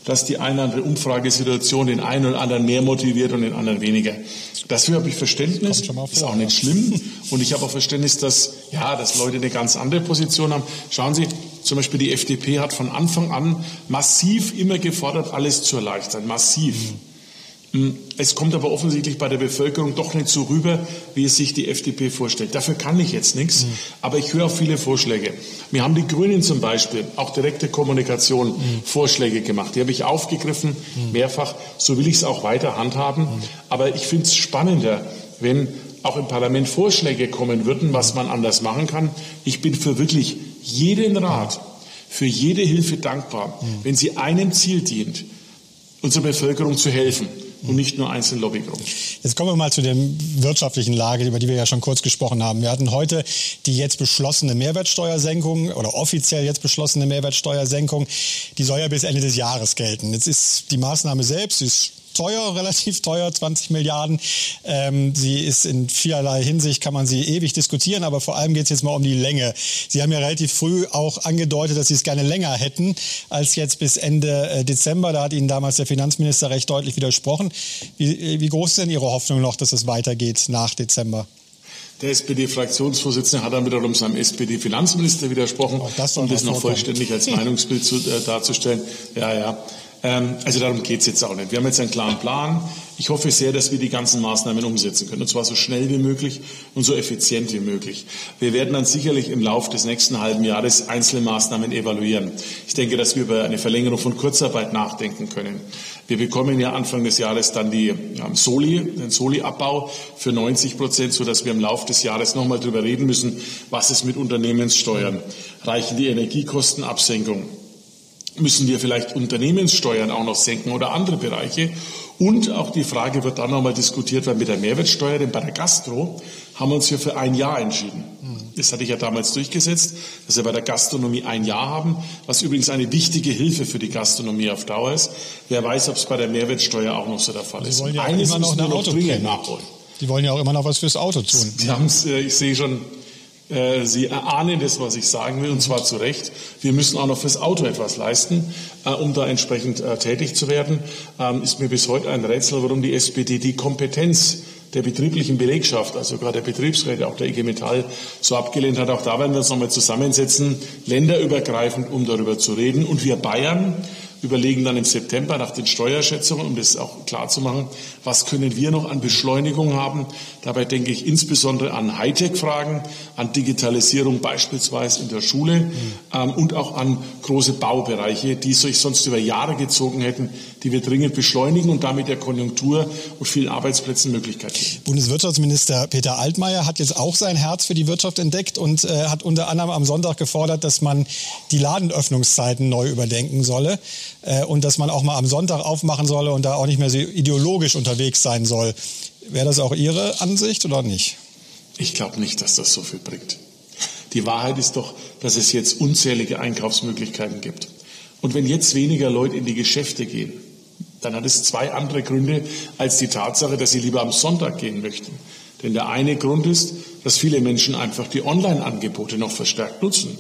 C: dass die eine oder andere Umfragesituation den einen oder anderen mehr motiviert und den anderen weniger. Dafür habe ich Verständnis. Vor, ist auch nicht schlimm. Und ich habe auch Verständnis, dass, ja, dass Leute eine ganz andere Position haben. Schauen Sie, zum Beispiel die FDP hat von Anfang an massiv immer gefordert, alles zu erleichtern. Massiv. Mhm. Hm, es kommt aber offensichtlich bei der Bevölkerung doch nicht so rüber, wie es sich die FDP vorstellt. Dafür kann ich jetzt nichts, mhm. aber ich höre auch viele Vorschläge. Mir haben die Grünen zum Beispiel auch direkte Kommunikation mhm. Vorschläge gemacht. Die habe ich aufgegriffen, mhm. mehrfach. So will ich es auch weiter handhaben. Aber ich finde es spannender, wenn auch im Parlament Vorschläge kommen würden, was man anders machen kann. Ich bin für wirklich jeden Rat, für jede Hilfe dankbar, wenn sie einem Ziel dient, unserer Bevölkerung zu helfen und nicht nur einzelne Lobbygruppen.
A: Jetzt kommen wir mal zu der wirtschaftlichen Lage, über die wir ja schon kurz gesprochen haben. Wir hatten heute die jetzt beschlossene Mehrwertsteuersenkung oder offiziell jetzt beschlossene Mehrwertsteuersenkung. Die soll ja bis Ende des Jahres gelten. Jetzt ist die Maßnahme selbst, ist teuer, (laughs) relativ teuer, 20 Milliarden. Ähm, sie ist in vielerlei Hinsicht, kann man sie ewig diskutieren, aber vor allem geht es jetzt mal um die Länge. Sie haben ja relativ früh auch angedeutet, dass Sie es gerne länger hätten als jetzt bis Ende äh, Dezember. Da hat Ihnen damals der Finanzminister recht deutlich widersprochen. Wie, wie groß ist denn Ihre Hoffnung noch, dass es weitergeht nach Dezember?
C: Der SPD-Fraktionsvorsitzende hat dann wiederum seinem SPD-Finanzminister widersprochen, das um das noch vollständig als Meinungsbild zu, äh, darzustellen. Ja, ja. Ähm, also darum geht es jetzt auch nicht. Wir haben jetzt einen klaren Plan. Ich hoffe sehr, dass wir die ganzen Maßnahmen umsetzen können, und zwar so schnell wie möglich und so effizient wie möglich. Wir werden dann sicherlich im Laufe des nächsten halben Jahres einzelne Maßnahmen evaluieren. Ich denke, dass wir über eine Verlängerung von Kurzarbeit nachdenken können. Wir bekommen ja Anfang des Jahres dann die Soli, den Soli-Abbau für 90 Prozent, sodass wir im Laufe des Jahres nochmal darüber reden müssen, was es mit Unternehmenssteuern, reichen die Energiekostenabsenkung, müssen wir vielleicht Unternehmenssteuern auch noch senken oder andere Bereiche. Und auch die Frage wird dann nochmal diskutiert, weil mit der Mehrwertsteuer, denn bei der Gastro haben wir uns hier für ein Jahr entschieden. Das hatte ich ja damals durchgesetzt, dass wir bei der Gastronomie ein Jahr haben, was übrigens eine wichtige Hilfe für die Gastronomie auf Dauer ist. Wer weiß, ob es bei der Mehrwertsteuer auch noch so der Fall ist.
A: Sie wollen ja Eines immer noch Autoprämie nachholen. Die wollen ja auch immer noch was fürs Auto tun.
C: Sie haben es, äh, ich sehe schon, Sie erahnen das, was ich sagen will, und zwar zu Recht. Wir müssen auch noch fürs Auto etwas leisten, äh, um da entsprechend äh, tätig zu werden. Ähm, ist mir bis heute ein Rätsel, warum die SPD die Kompetenz der betrieblichen Belegschaft, also gerade der Betriebsräte, auch der IG Metall, so abgelehnt hat. Auch da werden wir uns nochmal zusammensetzen, länderübergreifend, um darüber zu reden. Und wir Bayern überlegen dann im September nach den Steuerschätzungen, um das auch klar zu machen, was können wir noch an Beschleunigung haben. Dabei denke ich insbesondere an Hightech-Fragen, an Digitalisierung beispielsweise in der Schule mhm. ähm, und auch an große Baubereiche, die sich sonst über Jahre gezogen hätten, die wir dringend beschleunigen und damit der Konjunktur und vielen Arbeitsplätzen Möglichkeit geben.
A: Bundeswirtschaftsminister Peter Altmaier hat jetzt auch sein Herz für die Wirtschaft entdeckt und äh, hat unter anderem am Sonntag gefordert, dass man die Ladenöffnungszeiten neu überdenken solle äh, und dass man auch mal am Sonntag aufmachen solle und da auch nicht mehr so ideologisch unterwegs sein soll. Wäre das auch Ihre Ansicht oder nicht?
C: Ich glaube nicht, dass das so viel bringt. Die Wahrheit ist doch, dass es jetzt unzählige Einkaufsmöglichkeiten gibt. Und wenn jetzt weniger Leute in die Geschäfte gehen, dann hat es zwei andere Gründe als die Tatsache, dass sie lieber am Sonntag gehen möchten. Denn der eine Grund ist, dass viele Menschen einfach die Online-Angebote noch verstärkt nutzen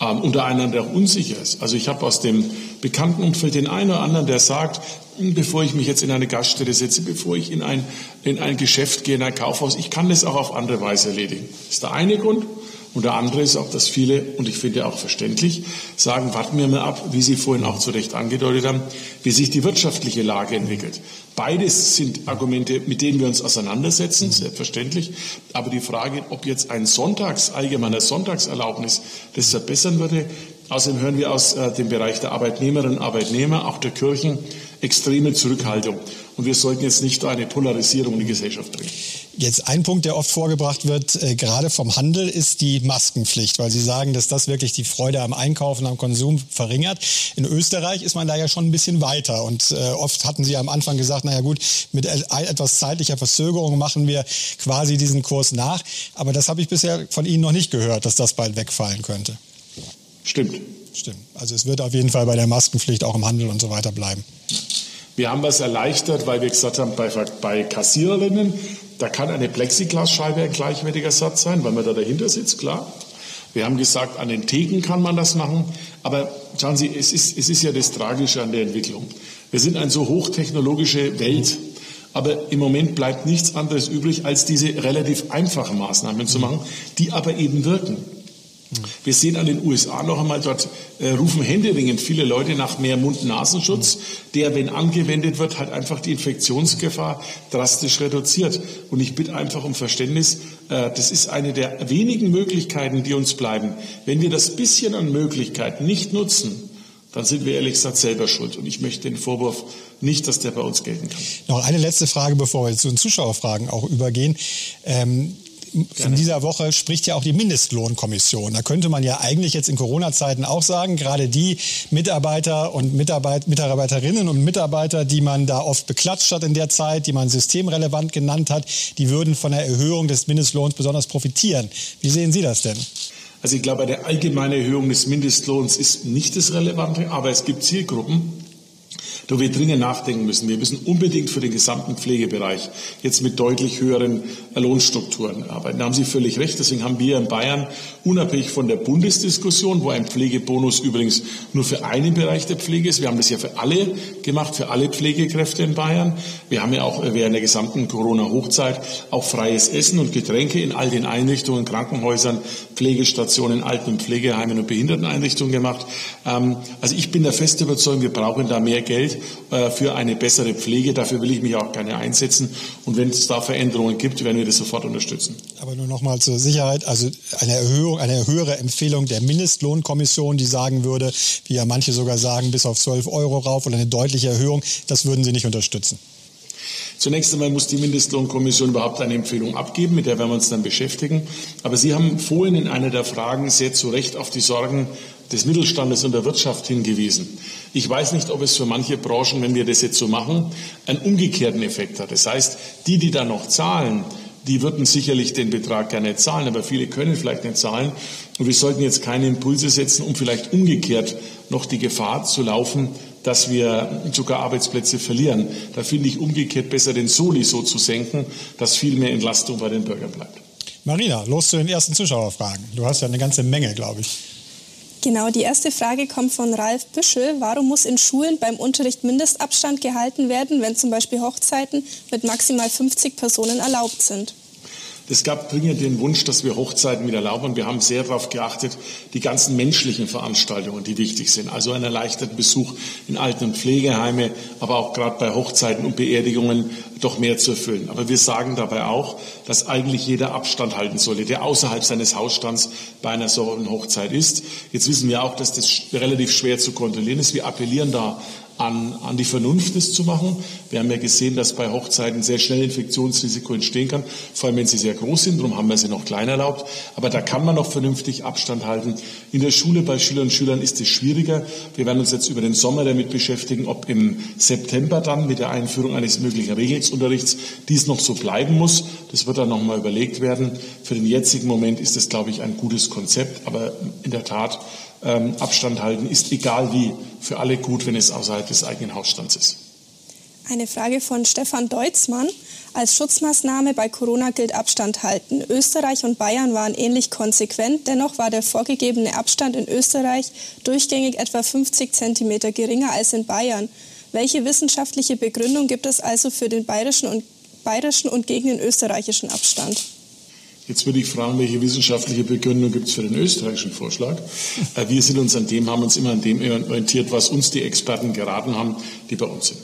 C: ähm, und der eine der auch unsicher ist. Also ich habe aus dem bekannten Umfeld den einen oder anderen, der sagt, hm, bevor ich mich jetzt in eine Gaststätte setze, bevor ich in ein, in ein Geschäft gehe, in ein Kaufhaus, ich kann das auch auf andere Weise erledigen. Das ist der eine Grund. Und der andere ist auch, dass viele, und ich finde auch verständlich, sagen, warten wir mal ab, wie Sie vorhin auch zu Recht angedeutet haben, wie sich die wirtschaftliche Lage entwickelt. Beides sind Argumente, mit denen wir uns auseinandersetzen, selbstverständlich. Aber die Frage, ob jetzt ein Sonntags, allgemeiner Sonntagserlaubnis das verbessern würde, außerdem hören wir aus äh, dem Bereich der Arbeitnehmerinnen und Arbeitnehmer, auch der Kirchen, extreme Zurückhaltung. Und wir sollten jetzt nicht eine Polarisierung in die Gesellschaft bringen.
A: Jetzt ein Punkt, der oft vorgebracht wird, äh, gerade vom Handel, ist die Maskenpflicht, weil Sie sagen, dass das wirklich die Freude am Einkaufen, am Konsum verringert. In Österreich ist man da ja schon ein bisschen weiter und äh, oft hatten Sie am Anfang gesagt, naja gut, mit etwas zeitlicher Verzögerung machen wir quasi diesen Kurs nach. Aber das habe ich bisher von Ihnen noch nicht gehört, dass das bald wegfallen könnte.
C: Stimmt.
A: Stimmt. Also es wird auf jeden Fall bei der Maskenpflicht auch im Handel und so weiter bleiben.
C: Wir haben was erleichtert, weil wir gesagt haben, bei, bei Kassiererinnen, da kann eine Plexiglasscheibe ein gleichwertiger Satz sein, weil man da dahinter sitzt, klar. Wir haben gesagt, an den Theken kann man das machen. Aber schauen Sie, es ist, es ist ja das Tragische an der Entwicklung. Wir sind eine so hochtechnologische Welt. Aber im Moment bleibt nichts anderes übrig, als diese relativ einfachen Maßnahmen zu machen, die aber eben wirken. Wir sehen an den USA noch einmal, dort äh, rufen händeringend viele Leute nach mehr Mund-Nasenschutz, der, wenn angewendet wird, halt einfach die Infektionsgefahr drastisch reduziert. Und ich bitte einfach um Verständnis, äh, das ist eine der wenigen Möglichkeiten, die uns bleiben. Wenn wir das bisschen an Möglichkeiten nicht nutzen, dann sind wir ehrlich gesagt selber schuld. Und ich möchte den Vorwurf nicht, dass der bei uns gelten kann.
A: Noch eine letzte Frage, bevor wir zu den Zuschauerfragen auch übergehen. Ähm, in dieser Woche spricht ja auch die Mindestlohnkommission. Da könnte man ja eigentlich jetzt in Corona-Zeiten auch sagen, gerade die Mitarbeiter und Mitarbeit Mitarbeiterinnen und Mitarbeiter, die man da oft beklatscht hat in der Zeit, die man systemrelevant genannt hat, die würden von der Erhöhung des Mindestlohns besonders profitieren. Wie sehen Sie das denn?
C: Also ich glaube, eine allgemeine Erhöhung des Mindestlohns ist nicht das Relevante, aber es gibt Zielgruppen, da wir dringend nachdenken müssen. Wir müssen unbedingt für den gesamten Pflegebereich jetzt mit deutlich höheren Lohnstrukturen arbeiten. Da haben Sie völlig recht. Deswegen haben wir in Bayern unabhängig von der Bundesdiskussion, wo ein Pflegebonus übrigens nur für einen Bereich der Pflege ist, wir haben das ja für alle gemacht, für alle Pflegekräfte in Bayern. Wir haben ja auch während der gesamten Corona-Hochzeit auch freies Essen und Getränke in all den Einrichtungen, Krankenhäusern, Pflegestationen, Alten- und Pflegeheimen und Behinderteneinrichtungen gemacht. Ähm, also ich bin der festen Überzeugung, wir brauchen da mehr Geld äh, für eine bessere Pflege. Dafür will ich mich auch gerne einsetzen. Und wenn es da Veränderungen gibt, werden wir das sofort unterstützen.
A: Aber nur noch mal zur Sicherheit, also eine Erhöhung, eine höhere Empfehlung der Mindestlohnkommission, die sagen würde, wie ja manche sogar sagen, bis auf 12 Euro rauf oder eine deutliche Erhöhung, das würden Sie nicht unterstützen.
C: Zunächst einmal muss die Mindestlohnkommission überhaupt eine Empfehlung abgeben, mit der werden wir uns dann beschäftigen. Aber Sie haben vorhin in einer der Fragen sehr zu Recht auf die Sorgen des Mittelstandes und der Wirtschaft hingewiesen. Ich weiß nicht, ob es für manche Branchen, wenn wir das jetzt so machen, einen umgekehrten Effekt hat. Das heißt, die, die da noch zahlen, die würden sicherlich den Betrag gerne zahlen, aber viele können vielleicht nicht zahlen. Und wir sollten jetzt keine Impulse setzen, um vielleicht umgekehrt noch die Gefahr zu laufen, dass wir sogar Arbeitsplätze verlieren. Da finde ich umgekehrt besser, den Soli so zu senken, dass viel mehr Entlastung bei den Bürgern bleibt.
A: Marina, los zu den ersten Zuschauerfragen. Du hast ja eine ganze Menge, glaube ich.
B: Genau, die erste Frage kommt von Ralf Büschel. Warum muss in Schulen beim Unterricht Mindestabstand gehalten werden, wenn zum Beispiel Hochzeiten mit maximal 50 Personen erlaubt sind?
C: Es gab dringend den Wunsch, dass wir Hochzeiten wieder erlauben. Und wir haben sehr darauf geachtet, die ganzen menschlichen Veranstaltungen, die wichtig sind. Also einen erleichterten Besuch in Alten- und Pflegeheime, aber auch gerade bei Hochzeiten und Beerdigungen doch mehr zu erfüllen. Aber wir sagen dabei auch, dass eigentlich jeder Abstand halten sollte, der außerhalb seines Hausstands bei einer solchen Hochzeit ist. Jetzt wissen wir auch, dass das relativ schwer zu kontrollieren ist. Wir appellieren da an, an die Vernunft, das zu machen. Wir haben ja gesehen, dass bei Hochzeiten sehr schnell Infektionsrisiko entstehen kann, vor allem wenn sie sehr groß sind. Darum haben wir sie noch klein erlaubt. Aber da kann man noch vernünftig Abstand halten. In der Schule bei Schülern und Schülern ist es schwieriger. Wir werden uns jetzt über den Sommer damit beschäftigen, ob im September dann mit der Einführung eines möglichen Regelungsunterrichts dies noch so bleiben muss. Das wird dann nochmal überlegt werden. Für den jetzigen Moment ist das, glaube ich, ein gutes Konzept. Aber in der Tat ähm, Abstand halten ist egal wie für alle gut, wenn es außerhalb des eigenen Hausstands ist.
B: Eine Frage von Stefan Deutzmann. Als Schutzmaßnahme bei Corona gilt Abstand halten. Österreich und Bayern waren ähnlich konsequent. Dennoch war der vorgegebene Abstand in Österreich durchgängig etwa 50 Zentimeter geringer als in Bayern. Welche wissenschaftliche Begründung gibt es also für den bayerischen und, bayerischen und gegen den österreichischen Abstand?
C: Jetzt würde ich fragen, welche wissenschaftliche Begründung gibt es für den österreichischen Vorschlag? Äh, wir sind uns an dem, haben uns immer an dem orientiert, was uns die Experten geraten haben, die bei uns sind.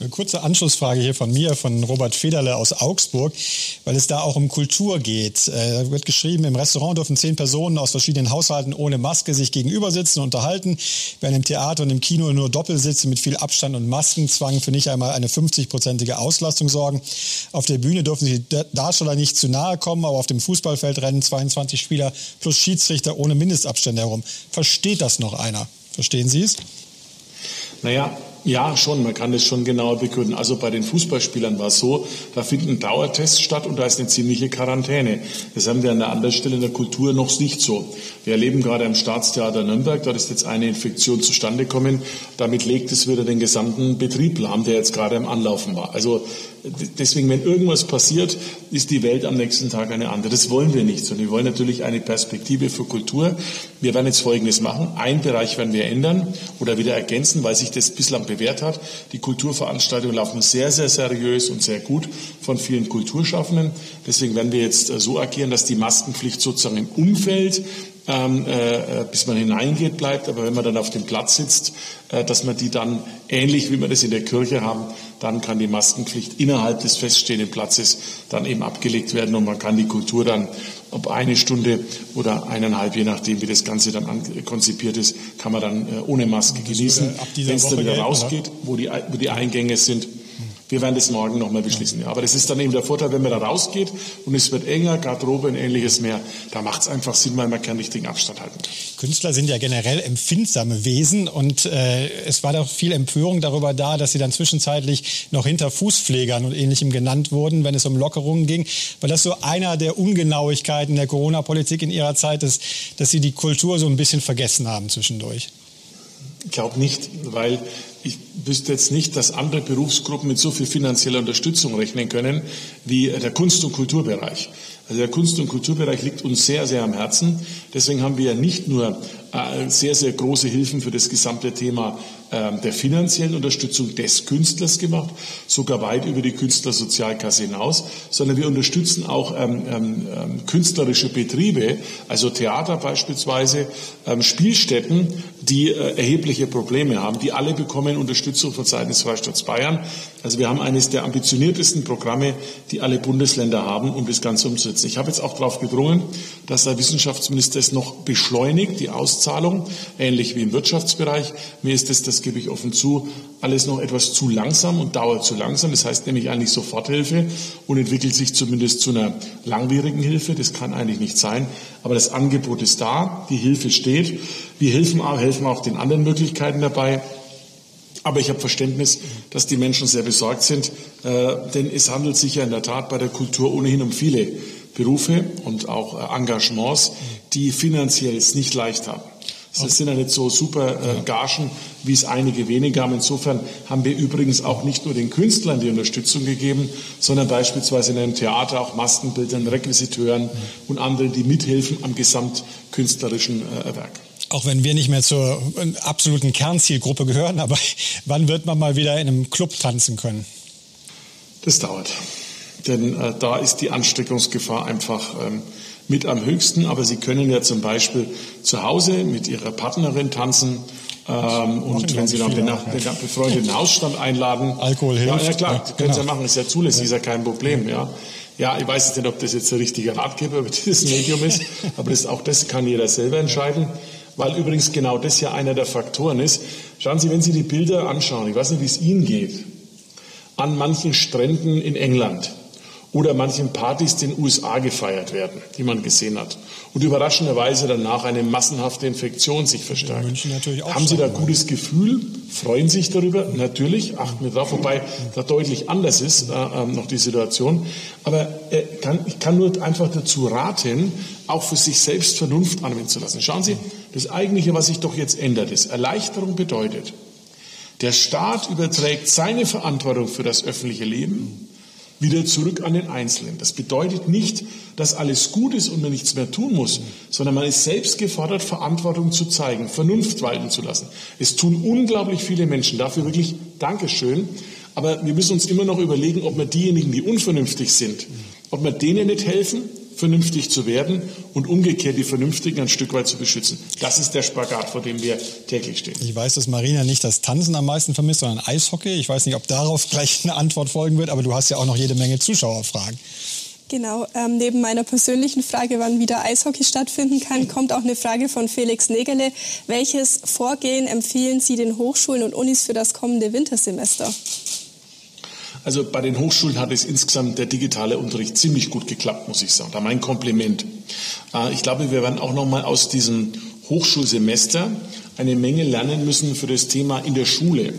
A: Eine kurze Anschlussfrage hier von mir, von Robert Federle aus Augsburg, weil es da auch um Kultur geht. Äh, da wird geschrieben, im Restaurant dürfen zehn Personen aus verschiedenen Haushalten ohne Maske sich gegenüber sitzen und unterhalten, während im Theater und im Kino nur Doppelsitze mit viel Abstand und Maskenzwang für nicht einmal eine 50-prozentige Auslastung sorgen. Auf der Bühne dürfen die Darsteller nicht zu nahe kommen, aber auf dem Fußballfeld rennen 22 Spieler plus Schiedsrichter ohne Mindestabstände herum. Versteht das noch einer? Verstehen Sie es?
C: Naja, ja, schon, man kann das schon genauer begründen. Also bei den Fußballspielern war es so, da finden Dauertests statt und da ist eine ziemliche Quarantäne. Das haben wir an der anderen Stelle in der Kultur noch nicht so. Wir erleben gerade am Staatstheater Nürnberg, dort ist jetzt eine Infektion zustande gekommen. Damit legt es wieder den gesamten Betrieb lahm, der jetzt gerade am Anlaufen war. Also deswegen, wenn irgendwas passiert, ist die Welt am nächsten Tag eine andere. Das wollen wir nicht, sondern wir wollen natürlich eine Perspektive für Kultur. Wir werden jetzt Folgendes machen. Einen Bereich werden wir ändern oder wieder ergänzen, weil sich das bislang bewährt hat. Die Kulturveranstaltungen laufen sehr, sehr seriös und sehr gut von vielen Kulturschaffenden. Deswegen werden wir jetzt so agieren, dass die Maskenpflicht sozusagen im Umfeld ähm, äh, bis man hineingeht, bleibt. Aber wenn man dann auf dem Platz sitzt, äh, dass man die dann ähnlich wie wir das in der Kirche haben, dann kann die Maskenpflicht innerhalb des feststehenden Platzes dann eben abgelegt werden und man kann die Kultur dann, ob eine Stunde oder eineinhalb, je nachdem, wie das Ganze dann konzipiert ist, kann man dann äh, ohne Maske genießen. Wenn es dann wieder rausgeht, wo die, wo die Eingänge sind, wir werden das morgen nochmal beschließen. Ja. Aber das ist dann eben der Vorteil, wenn man da rausgeht und es wird enger, Garderobe und ähnliches mehr, da macht es einfach Sinn, weil man keinen richtigen Abstand halten kann.
A: Künstler sind ja generell empfindsame Wesen und äh, es war doch viel Empörung darüber da, dass sie dann zwischenzeitlich noch hinter Fußpflegern und ähnlichem genannt wurden, wenn es um Lockerungen ging, weil das so einer der Ungenauigkeiten der Corona-Politik in ihrer Zeit ist, dass sie die Kultur so ein bisschen vergessen haben zwischendurch.
C: Ich glaube nicht, weil ich wüsste jetzt nicht, dass andere Berufsgruppen mit so viel finanzieller Unterstützung rechnen können wie der Kunst- und Kulturbereich. Also der Kunst- und Kulturbereich liegt uns sehr, sehr am Herzen. Deswegen haben wir ja nicht nur sehr, sehr große Hilfen für das gesamte Thema ähm, der finanziellen Unterstützung des Künstlers gemacht, sogar weit über die Künstlersozialkasse hinaus, sondern wir unterstützen auch ähm, ähm, ähm künstlerische Betriebe, also Theater beispielsweise, ähm, Spielstätten, die äh, erhebliche Probleme haben. Die alle bekommen Unterstützung von Seiten des Freistaats Bayern. Also wir haben eines der ambitioniertesten Programme, die alle Bundesländer haben, um das Ganze umzusetzen. Ich habe jetzt auch darauf gedrungen, dass der Wissenschaftsminister es noch beschleunigt, die Auszahlung, ähnlich wie im Wirtschaftsbereich. Mir ist es das gebe ich offen zu, alles noch etwas zu langsam und dauert zu langsam. Das heißt nämlich eigentlich Soforthilfe und entwickelt sich zumindest zu einer langwierigen Hilfe. Das kann eigentlich nicht sein. Aber das Angebot ist da, die Hilfe steht. Wir helfen auch, helfen auch den anderen Möglichkeiten dabei. Aber ich habe Verständnis, dass die Menschen sehr besorgt sind, äh, denn es handelt sich ja in der Tat bei der Kultur ohnehin um viele Berufe und auch äh, Engagements, die finanziell es nicht leicht haben. Das sind ja nicht so super äh, Gagen, wie es einige wenige haben. Insofern haben wir übrigens auch nicht nur den Künstlern die Unterstützung gegeben, sondern beispielsweise in einem Theater auch Maskenbildern, Requisiteuren und andere, die mithelfen am gesamtkünstlerischen äh, Werk.
A: Auch wenn wir nicht mehr zur äh, absoluten Kernzielgruppe gehören, aber (laughs) wann wird man mal wieder in einem Club tanzen können?
C: Das dauert. Denn äh, da ist die Ansteckungsgefahr einfach ähm, mit am höchsten. Aber Sie können ja zum Beispiel zu Hause mit Ihrer Partnerin tanzen. Ähm, und wenn Sie dann den, den befreundeten (laughs) Ausstand einladen.
A: Alkohol hilft.
C: Ja, ja klar, ja, können genau. Sie ja machen, ist ja zulässig, ist ja kein Problem. Ja. Ja, ich weiß jetzt nicht, ob das jetzt der richtige Ratgeber (laughs) über dieses Medium ist, aber das, auch das kann jeder selber entscheiden, weil übrigens genau das ja einer der Faktoren ist. Schauen Sie, wenn Sie die Bilder anschauen, ich weiß nicht, wie es Ihnen geht, an manchen Stränden in England, oder manchen Partys den USA gefeiert werden, die man gesehen hat. Und überraschenderweise danach eine massenhafte Infektion sich verstärkt. Haben Sie da gutes Gefühl? Freuen sich darüber? Natürlich, achten wir drauf, wobei da deutlich anders ist äh, äh, noch die Situation. Aber äh, kann, ich kann nur einfach dazu raten, auch für sich selbst Vernunft anwenden zu lassen. Schauen Sie, das Eigentliche, was sich doch jetzt ändert, ist, Erleichterung bedeutet, der Staat überträgt seine Verantwortung für das öffentliche Leben wieder zurück an den Einzelnen. Das bedeutet nicht, dass alles gut ist und man nichts mehr tun muss, sondern man ist selbst gefordert, Verantwortung zu zeigen, Vernunft walten zu lassen. Es tun unglaublich viele Menschen dafür wirklich Dankeschön. Aber wir müssen uns immer noch überlegen, ob wir diejenigen, die unvernünftig sind, ob wir denen nicht helfen vernünftig zu werden und umgekehrt die Vernünftigen ein Stück weit zu beschützen. Das ist der Spagat, vor dem wir täglich stehen.
A: Ich weiß, dass Marina nicht das Tanzen am meisten vermisst, sondern Eishockey. Ich weiß nicht, ob darauf gleich eine Antwort folgen wird, aber du hast ja auch noch jede Menge Zuschauerfragen.
B: Genau, ähm, neben meiner persönlichen Frage, wann wieder Eishockey stattfinden kann, kommt auch eine Frage von Felix Negele. Welches Vorgehen empfehlen Sie den Hochschulen und Unis für das kommende Wintersemester?
C: Also bei den Hochschulen hat es insgesamt der digitale Unterricht ziemlich gut geklappt, muss ich sagen. Da mein Kompliment. Äh, ich glaube, wir werden auch noch mal aus diesem Hochschulsemester eine Menge lernen müssen für das Thema in der Schule.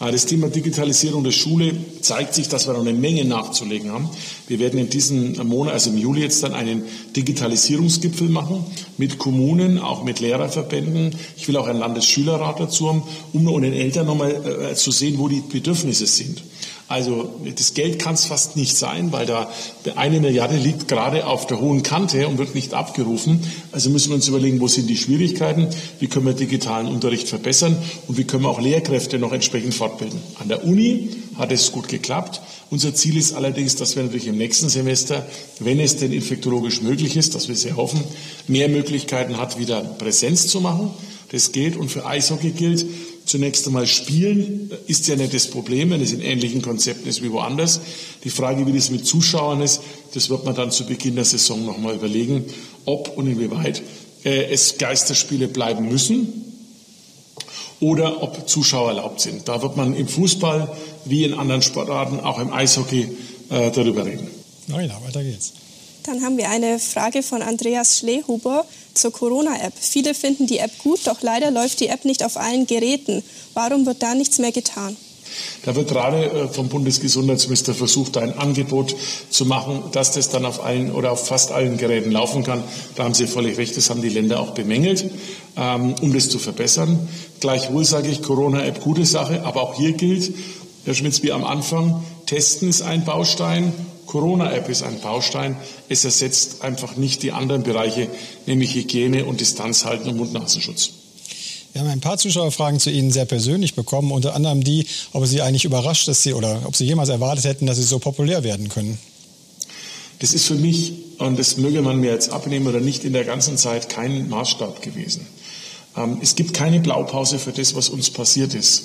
C: Äh, das Thema Digitalisierung der Schule zeigt sich, dass wir noch eine Menge nachzulegen haben. Wir werden in diesem Monat, also im Juli jetzt dann einen Digitalisierungsgipfel machen mit Kommunen, auch mit Lehrerverbänden. Ich will auch einen Landesschülerrat dazu haben, um den Eltern nochmal äh, zu sehen, wo die Bedürfnisse sind. Also das Geld kann es fast nicht sein, weil da eine Milliarde liegt gerade auf der hohen Kante und wird nicht abgerufen. Also müssen wir uns überlegen, wo sind die Schwierigkeiten, wie können wir digitalen Unterricht verbessern und wie können wir auch Lehrkräfte noch entsprechend fortbilden. An der Uni hat es gut geklappt. Unser Ziel ist allerdings, dass wir natürlich im nächsten Semester, wenn es denn infektologisch möglich ist, dass wir sehr hoffen, mehr Möglichkeiten hat, wieder Präsenz zu machen. Das geht und für Eishockey gilt, Zunächst einmal Spielen ist ja nicht das Problem, wenn es in ähnlichen Konzepten ist wie woanders. Die Frage, wie das mit Zuschauern ist, das wird man dann zu Beginn der Saison nochmal überlegen, ob und inwieweit äh, es Geisterspiele bleiben müssen oder ob Zuschauer erlaubt sind. Da wird man im Fußball wie in anderen Sportarten, auch im Eishockey, äh, darüber reden.
A: Na ja, weiter geht's.
B: Dann haben wir eine Frage von Andreas Schlehuber zur Corona-App. Viele finden die App gut, doch leider läuft die App nicht auf allen Geräten. Warum wird da nichts mehr getan?
C: Da wird gerade äh, vom Bundesgesundheitsminister versucht, ein Angebot zu machen, dass das dann auf allen oder auf fast allen Geräten laufen kann. Da haben Sie völlig recht, das haben die Länder auch bemängelt, ähm, um das zu verbessern. Gleichwohl sage ich, Corona-App gute Sache, aber auch hier gilt, Herr Schmitz, wie am Anfang, Testen ist ein Baustein, Corona-App ist ein Baustein. Es ersetzt einfach nicht die anderen Bereiche, nämlich Hygiene und Distanz halten und Mund-Nasenschutz.
A: Wir haben ein paar Zuschauerfragen zu Ihnen sehr persönlich bekommen, unter anderem die, ob Sie eigentlich überrascht, dass Sie oder ob Sie jemals erwartet hätten, dass Sie so populär werden können.
C: Das ist für mich, und das möge man mir jetzt abnehmen oder nicht, in der ganzen Zeit kein Maßstab gewesen. Ähm, es gibt keine Blaupause für das, was uns passiert ist.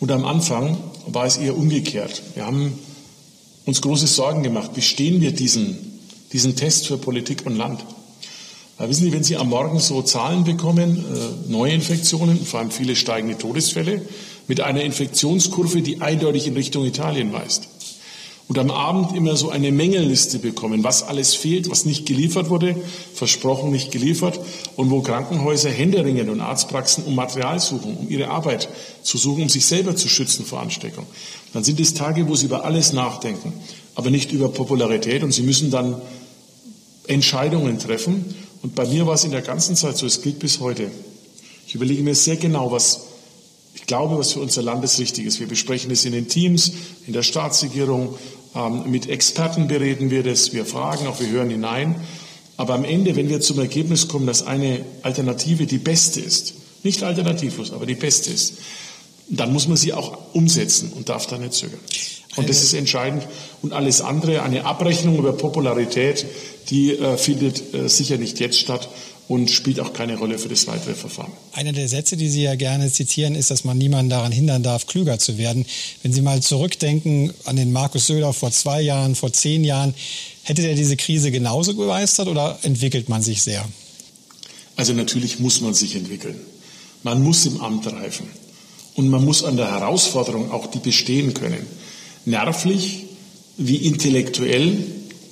C: Und am Anfang war es eher umgekehrt. Wir haben uns große Sorgen gemacht. Bestehen wir diesen, diesen Test für Politik und Land? Weil wissen Sie, wenn Sie am Morgen so Zahlen bekommen, äh, Neuinfektionen, vor allem viele steigende Todesfälle, mit einer Infektionskurve, die eindeutig in Richtung Italien weist. Und am Abend immer so eine Mängelliste bekommen, was alles fehlt, was nicht geliefert wurde, versprochen nicht geliefert und wo Krankenhäuser händeringend und Arztpraxen um Material suchen, um ihre Arbeit zu suchen, um sich selber zu schützen vor Ansteckung. Dann sind es Tage, wo sie über alles nachdenken, aber nicht über Popularität und sie müssen dann Entscheidungen treffen und bei mir war es in der ganzen Zeit so, es gilt bis heute. Ich überlege mir sehr genau, was ich glaube, was für unser Land ist richtig ist. Wir besprechen es in den Teams, in der Staatsregierung, ähm, mit Experten bereden wir das, wir fragen auch, wir hören hinein. Aber am Ende, wenn wir zum Ergebnis kommen, dass eine Alternative die beste ist, nicht alternativlos, aber die beste ist, dann muss man sie auch umsetzen und darf da nicht zögern. Und das ist entscheidend. Und alles andere, eine Abrechnung über Popularität, die äh, findet äh, sicher nicht jetzt statt und spielt auch keine Rolle für das weitere Verfahren.
A: Einer der Sätze, die Sie ja gerne zitieren, ist, dass man niemanden daran hindern darf, klüger zu werden. Wenn Sie mal zurückdenken an den Markus Söder vor zwei Jahren, vor zehn Jahren, hätte der diese Krise genauso gemeistert oder entwickelt man sich sehr?
C: Also natürlich muss man sich entwickeln. Man muss im Amt reifen. Und man muss an der Herausforderung auch die bestehen können. Nervlich wie intellektuell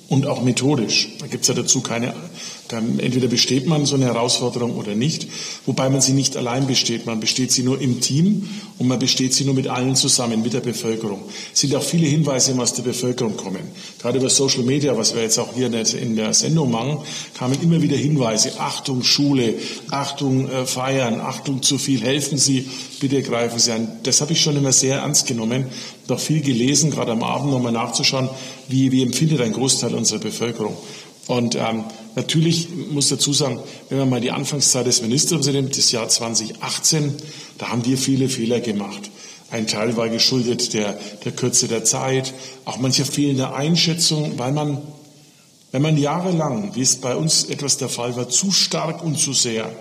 C: und auch methodisch. Da gibt es ja dazu keine, entweder besteht man so eine Herausforderung oder nicht, wobei man sie nicht allein besteht. Man besteht sie nur im Team und man besteht sie nur mit allen zusammen, mit der Bevölkerung. Es sind auch viele Hinweise, die aus der Bevölkerung kommen. Gerade über Social Media, was wir jetzt auch hier in der Sendung machen, kamen immer wieder Hinweise. Achtung Schule, Achtung äh, Feiern, Achtung zu viel, helfen Sie, bitte greifen Sie an. Das habe ich schon immer sehr ernst genommen und auch viel gelesen, gerade am Abend nochmal nachzuschauen, wie, wie empfindet ein Großteil unserer Bevölkerung. Und ähm, natürlich muss dazu sagen, wenn man mal die Anfangszeit des Ministerpräsidenten, das Jahr 2018, da haben wir viele Fehler gemacht. Ein Teil war geschuldet der, der Kürze der Zeit, auch mancher fehlender Einschätzung, weil man, wenn man jahrelang, wie es bei uns etwas der Fall war, zu stark und zu sehr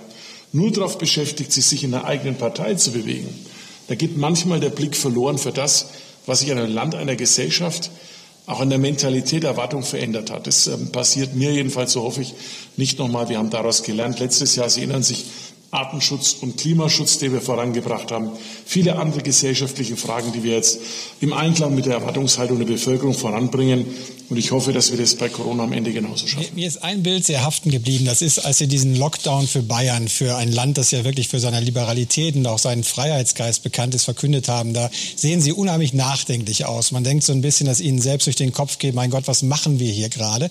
C: nur darauf beschäftigt, sich in der eigenen Partei zu bewegen, da geht manchmal der Blick verloren für das, was sich an einem Land, einer Gesellschaft auch in der Mentalität Erwartung verändert hat. Das ähm, passiert mir jedenfalls, so hoffe ich, nicht nochmal. Wir haben daraus gelernt. Letztes Jahr, Sie erinnern sich, Artenschutz und Klimaschutz, den wir vorangebracht haben, viele andere gesellschaftliche Fragen, die wir jetzt im Einklang mit der Erwartungshaltung der Bevölkerung voranbringen. Und ich hoffe, dass wir das bei Corona am Ende genauso schaffen.
A: Mir ist ein Bild sehr haften geblieben. Das ist, als Sie diesen Lockdown für Bayern, für ein Land, das ja wirklich für seine Liberalität und auch seinen Freiheitsgeist bekannt ist, verkündet haben. Da sehen Sie unheimlich nachdenklich aus. Man denkt so ein bisschen, dass Ihnen selbst durch den Kopf geht, mein Gott, was machen wir hier gerade?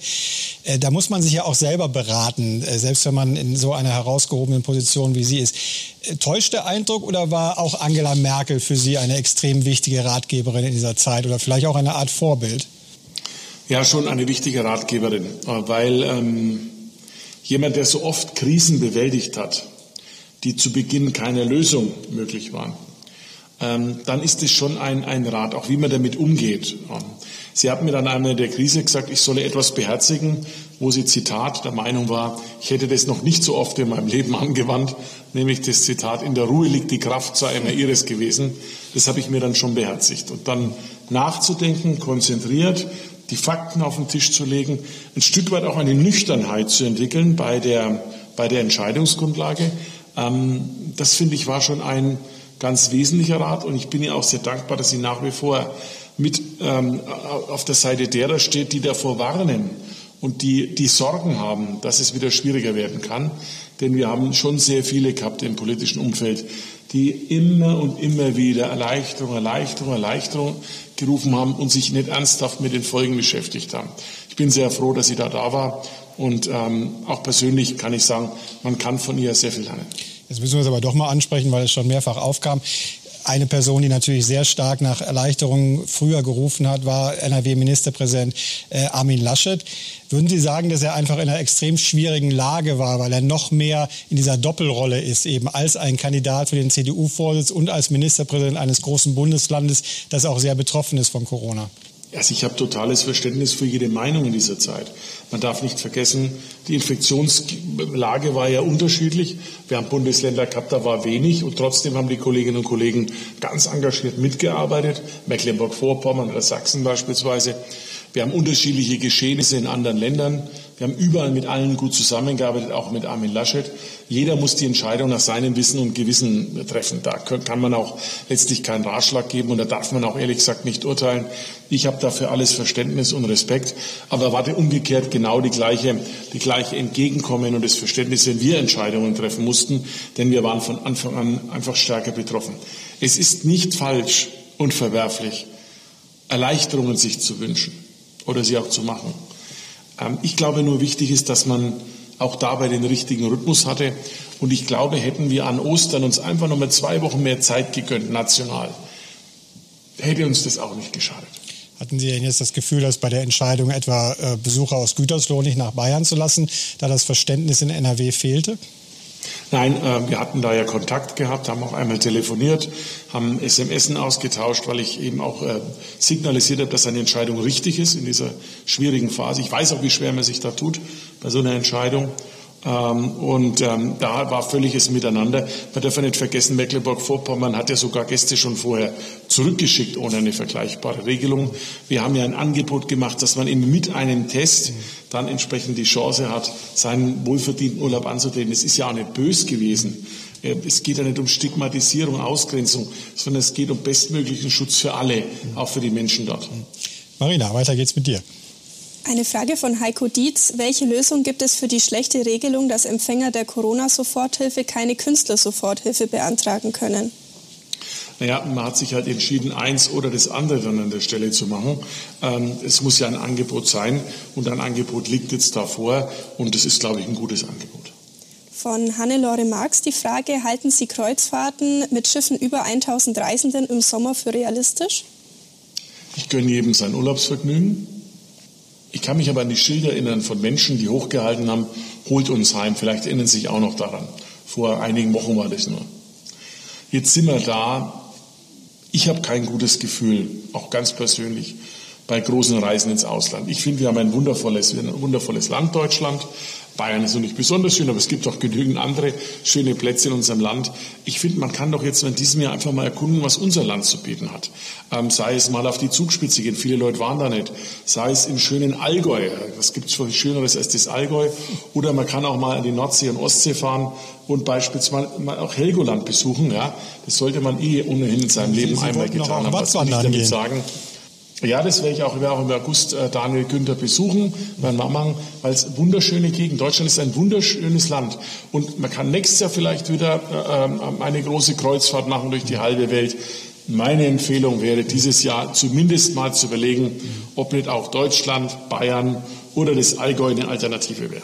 A: Äh, da muss man sich ja auch selber beraten, äh, selbst wenn man in so einer herausgehobenen Position Person, wie sie ist. Äh, täuscht der Eindruck oder war auch Angela Merkel für Sie eine extrem wichtige Ratgeberin in dieser Zeit oder vielleicht auch eine Art Vorbild?
C: Ja, schon eine wichtige Ratgeberin, weil ähm, jemand, der so oft Krisen bewältigt hat, die zu Beginn keine Lösung möglich waren, ähm, dann ist es schon ein, ein Rat, auch wie man damit umgeht. Sie hat mir dann einmal in der Krise gesagt, ich solle etwas beherzigen, wo sie Zitat der Meinung war, ich hätte das noch nicht so oft in meinem Leben (laughs) angewandt, nämlich das Zitat, in der Ruhe liegt die Kraft, sei immer ihres gewesen. Das habe ich mir dann schon beherzigt. Und dann nachzudenken, konzentriert, die Fakten auf den Tisch zu legen, ein Stück weit auch eine Nüchternheit zu entwickeln bei der, bei der Entscheidungsgrundlage. Ähm, das finde ich war schon ein ganz wesentlicher Rat und ich bin ihr auch sehr dankbar, dass sie nach wie vor mit ähm, auf der Seite derer steht, die davor warnen und die, die Sorgen haben, dass es wieder schwieriger werden kann. Denn wir haben schon sehr viele gehabt im politischen Umfeld, die immer und immer wieder Erleichterung, Erleichterung, Erleichterung gerufen haben und sich nicht ernsthaft mit den Folgen beschäftigt haben. Ich bin sehr froh, dass sie da da war. Und ähm, auch persönlich kann ich sagen, man kann von ihr sehr viel lernen.
A: Jetzt müssen wir es aber doch mal ansprechen, weil es schon mehrfach aufkam. Eine Person, die natürlich sehr stark nach Erleichterungen früher gerufen hat, war NRW-Ministerpräsident äh, Armin Laschet. Würden Sie sagen, dass er einfach in einer extrem schwierigen Lage war, weil er noch mehr in dieser Doppelrolle ist, eben als ein Kandidat für den CDU-Vorsitz und als Ministerpräsident eines großen Bundeslandes, das auch sehr betroffen ist von Corona?
C: Also ich habe totales Verständnis für jede Meinung in dieser Zeit. Man darf nicht vergessen, die Infektionslage war ja unterschiedlich. Wir haben Bundesländer gehabt, da war wenig und trotzdem haben die Kolleginnen und Kollegen ganz engagiert mitgearbeitet. Mecklenburg-Vorpommern oder Sachsen beispielsweise. Wir haben unterschiedliche Geschehnisse in anderen Ländern. Wir haben überall mit allen gut zusammengearbeitet, auch mit Armin Laschet. Jeder muss die Entscheidung nach seinem Wissen und Gewissen treffen. Da kann man auch letztlich keinen Ratschlag geben und da darf man auch ehrlich gesagt nicht urteilen. Ich habe dafür alles Verständnis und Respekt, aber erwarte umgekehrt genau die gleiche, die gleiche Entgegenkommen und das Verständnis, wenn wir Entscheidungen treffen mussten, denn wir waren von Anfang an einfach stärker betroffen. Es ist nicht falsch und verwerflich, Erleichterungen sich zu wünschen oder sie auch zu machen. Ähm, ich glaube nur wichtig ist, dass man auch dabei den richtigen Rhythmus hatte. Und ich glaube, hätten wir an Ostern uns einfach noch mal zwei Wochen mehr Zeit gegönnt, national, hätte uns das auch nicht geschadet.
A: Hatten Sie denn jetzt das Gefühl, dass bei der Entscheidung etwa äh, Besucher aus Gütersloh nicht nach Bayern zu lassen, da das Verständnis in NRW fehlte?
C: Nein, äh, wir hatten da ja Kontakt gehabt, haben auch einmal telefoniert, haben SMS ausgetauscht, weil ich eben auch äh, signalisiert habe, dass eine Entscheidung richtig ist in dieser schwierigen Phase. Ich weiß auch, wie schwer man sich da tut bei so einer Entscheidung. Ähm, und ähm, da war völliges Miteinander. Man darf ja nicht vergessen, Mecklenburg-Vorpommern hat ja sogar Gäste schon vorher zurückgeschickt ohne eine vergleichbare Regelung. Wir haben ja ein Angebot gemacht, dass man eben mit einem Test dann entsprechend die Chance hat, seinen wohlverdienten Urlaub anzutreten. Es ist ja auch nicht bös gewesen. Äh, es geht ja nicht um Stigmatisierung, Ausgrenzung, sondern es geht um bestmöglichen Schutz für alle, auch für die Menschen dort.
A: Marina, weiter geht's mit dir.
B: Eine Frage von Heiko Dietz. Welche Lösung gibt es für die schlechte Regelung, dass Empfänger der Corona-Soforthilfe keine Künstlersoforthilfe beantragen können?
C: Naja, man hat sich halt entschieden, eins oder das andere dann an der Stelle zu machen. Ähm, es muss ja ein Angebot sein und ein Angebot liegt jetzt davor und das ist, glaube ich, ein gutes Angebot.
B: Von Hannelore Marx die Frage, halten Sie Kreuzfahrten mit Schiffen über 1000 Reisenden im Sommer für realistisch?
C: Ich gönne jedem sein Urlaubsvergnügen. Ich kann mich aber an die Schilder erinnern von Menschen, die hochgehalten haben, holt uns heim. Vielleicht erinnern Sie sich auch noch daran. Vor einigen Wochen war das nur. Jetzt sind wir da. Ich habe kein gutes Gefühl, auch ganz persönlich, bei großen Reisen ins Ausland. Ich finde, wir haben ein wundervolles, ein wundervolles Land, Deutschland. Bayern ist noch nicht besonders schön, aber es gibt auch genügend andere schöne Plätze in unserem Land. Ich finde, man kann doch jetzt in diesem Jahr einfach mal erkunden, was unser Land zu bieten hat. Ähm, sei es mal auf die Zugspitze gehen, viele Leute waren da nicht. Sei es im schönen Allgäu, was gibt es für Schöneres als das Allgäu? Oder man kann auch mal an die Nordsee und Ostsee fahren und beispielsweise mal auch Helgoland besuchen. Ja, das sollte man eh ohnehin in seinem Leben Sie einmal getan haben. Was will ich damit gehen. sagen? Ja, das werde ich auch, werde auch im August äh, Daniel Günther besuchen, mein Mama, weil es wunderschöne Gegend. Deutschland ist ein wunderschönes Land. Und man kann nächstes Jahr vielleicht wieder äh, ähm, eine große Kreuzfahrt machen durch die halbe Welt. Meine Empfehlung wäre, dieses Jahr zumindest mal zu überlegen, ob nicht auch Deutschland, Bayern oder das Allgäu eine Alternative wäre.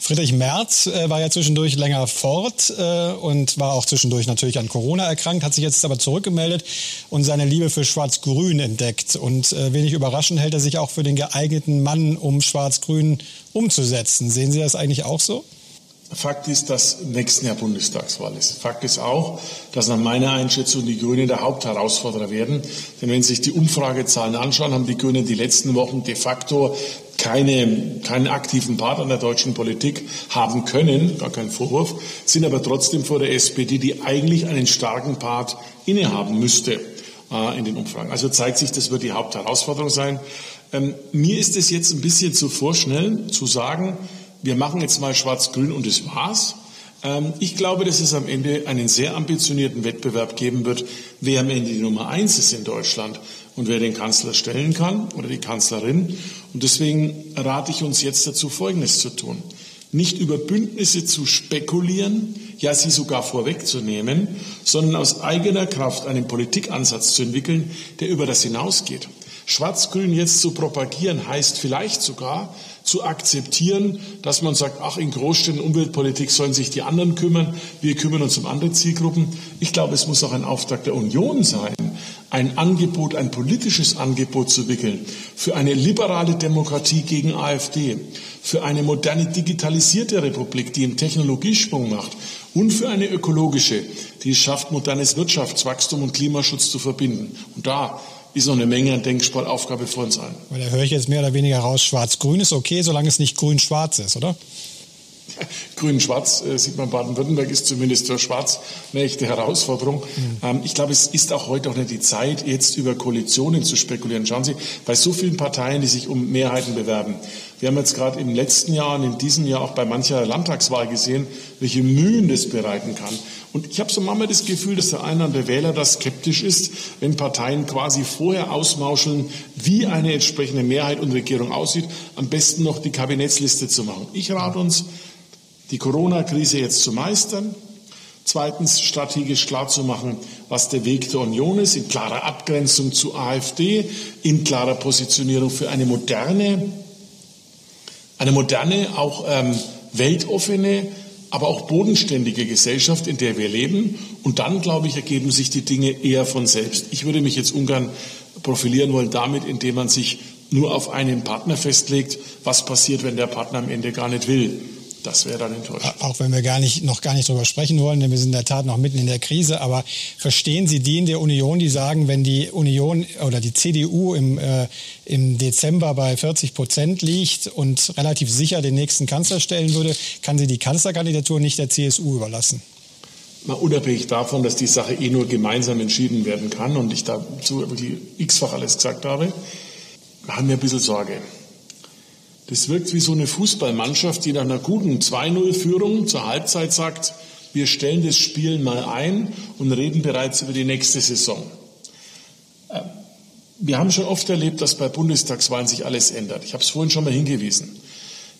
A: Friedrich Merz äh, war ja zwischendurch länger fort äh, und war auch zwischendurch natürlich an Corona erkrankt, hat sich jetzt aber zurückgemeldet und seine Liebe für Schwarz-Grün entdeckt. Und äh, wenig überraschend hält er sich auch für den geeigneten Mann, um Schwarz-Grün umzusetzen. Sehen Sie das eigentlich auch so?
C: Fakt ist, dass nächsten Jahr Bundestagswahl ist. Fakt ist auch, dass nach meiner Einschätzung die Grünen der Hauptherausforderer werden. Denn wenn Sie sich die Umfragezahlen anschauen, haben die Grünen die letzten Wochen de facto keine, keinen aktiven Part an der deutschen Politik haben können, gar kein Vorwurf, sind aber trotzdem vor der SPD, die eigentlich einen starken Part innehaben müsste äh, in den Umfragen. Also zeigt sich, das wird die Hauptherausforderung sein. Ähm, mir ist es jetzt ein bisschen zu vorschnell zu sagen, wir machen jetzt mal Schwarz-Grün und das war's. Ähm, ich glaube, dass es am Ende einen sehr ambitionierten Wettbewerb geben wird, wer am Ende die Nummer eins ist in Deutschland und wer den Kanzler stellen kann oder die Kanzlerin. Und deswegen rate ich uns jetzt dazu, Folgendes zu tun. Nicht über Bündnisse zu spekulieren, ja sie sogar vorwegzunehmen, sondern aus eigener Kraft einen Politikansatz zu entwickeln, der über das hinausgeht. Schwarz-Grün jetzt zu propagieren heißt vielleicht sogar zu akzeptieren, dass man sagt, ach, in Großstädten Umweltpolitik sollen sich die anderen kümmern, wir kümmern uns um andere Zielgruppen. Ich glaube, es muss auch ein Auftrag der Union sein, ein Angebot, ein politisches Angebot zu wickeln für eine liberale Demokratie gegen AfD, für eine moderne digitalisierte Republik, die einen Technologiesprung macht und für eine ökologische, die es schafft, modernes Wirtschaftswachstum und Klimaschutz zu verbinden. Und da ist noch eine Menge an Denksportaufgabe vor uns allen.
A: Weil da höre ich jetzt mehr oder weniger raus, schwarz-grün ist okay, solange es nicht grün-schwarz ist, oder? (laughs)
C: Grün-Schwarz äh, sieht man, Baden-Württemberg ist zumindest für Schwarz eine echte Herausforderung. Mhm. Ähm, ich glaube, es ist auch heute auch nicht die Zeit, jetzt über Koalitionen zu spekulieren. Schauen Sie, bei so vielen Parteien, die sich um Mehrheiten bewerben. Wir haben jetzt gerade im letzten Jahr und in diesem Jahr auch bei mancher Landtagswahl gesehen, welche Mühen das bereiten kann. Und ich habe so manchmal das Gefühl, dass der eine oder andere Wähler da skeptisch ist, wenn Parteien quasi vorher ausmauscheln, wie eine entsprechende Mehrheit und Regierung aussieht, am besten noch die Kabinettsliste zu machen. Ich rate uns, die Corona-Krise jetzt zu meistern. Zweitens strategisch klarzumachen, was der Weg der Union ist, in klarer Abgrenzung zu AfD, in klarer Positionierung für eine moderne, eine moderne, auch ähm, weltoffene, aber auch bodenständige Gesellschaft, in der wir leben. Und dann, glaube ich, ergeben sich die Dinge eher von selbst. Ich würde mich jetzt ungern profilieren wollen damit, indem man sich nur auf einen Partner festlegt, was passiert, wenn der Partner am Ende gar nicht will. Das wäre dann enttäuschend.
A: Auch wenn wir gar nicht, noch gar nicht darüber sprechen wollen, denn wir sind in der Tat noch mitten in der Krise. Aber verstehen Sie die in der Union, die sagen, wenn die Union oder die CDU im, äh, im Dezember bei 40 Prozent liegt und relativ sicher den nächsten Kanzler stellen würde, kann sie die Kanzlerkandidatur nicht der CSU überlassen?
C: Mal unabhängig davon, dass die Sache eh nur gemeinsam entschieden werden kann und ich dazu wirklich x-fach alles gesagt habe, haben wir ein bisschen Sorge. Das wirkt wie so eine Fußballmannschaft, die nach einer guten 2-0-Führung zur Halbzeit sagt, wir stellen das Spiel mal ein und reden bereits über die nächste Saison. Äh, wir haben schon oft erlebt, dass bei Bundestagswahlen sich alles ändert. Ich habe es vorhin schon mal hingewiesen.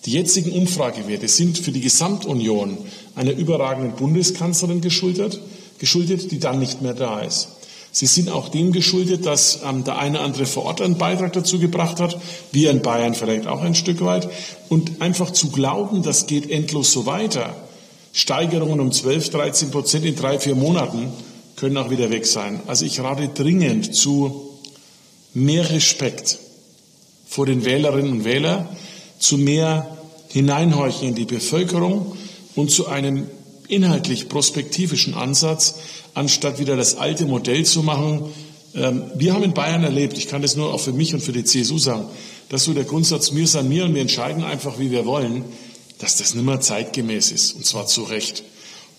C: Die jetzigen Umfragewerte sind für die Gesamtunion einer überragenden Bundeskanzlerin geschuldet, geschuldet, die dann nicht mehr da ist. Sie sind auch dem geschuldet, dass ähm, der eine andere vor Ort einen Beitrag dazu gebracht hat, wir in Bayern vielleicht auch ein Stück weit. Und einfach zu glauben, das geht endlos so weiter. Steigerungen um 12, 13 Prozent in drei, vier Monaten können auch wieder weg sein. Also ich rate dringend zu mehr Respekt vor den Wählerinnen und Wählern, zu mehr Hineinhorchen in die Bevölkerung und zu einem inhaltlich prospektivischen Ansatz, anstatt wieder das alte Modell zu machen. Ähm, wir haben in Bayern erlebt, ich kann das nur auch für mich und für die CSU sagen, dass so der Grundsatz mir san mir und wir entscheiden einfach, wie wir wollen, dass das nicht mehr zeitgemäß ist und zwar zu Recht.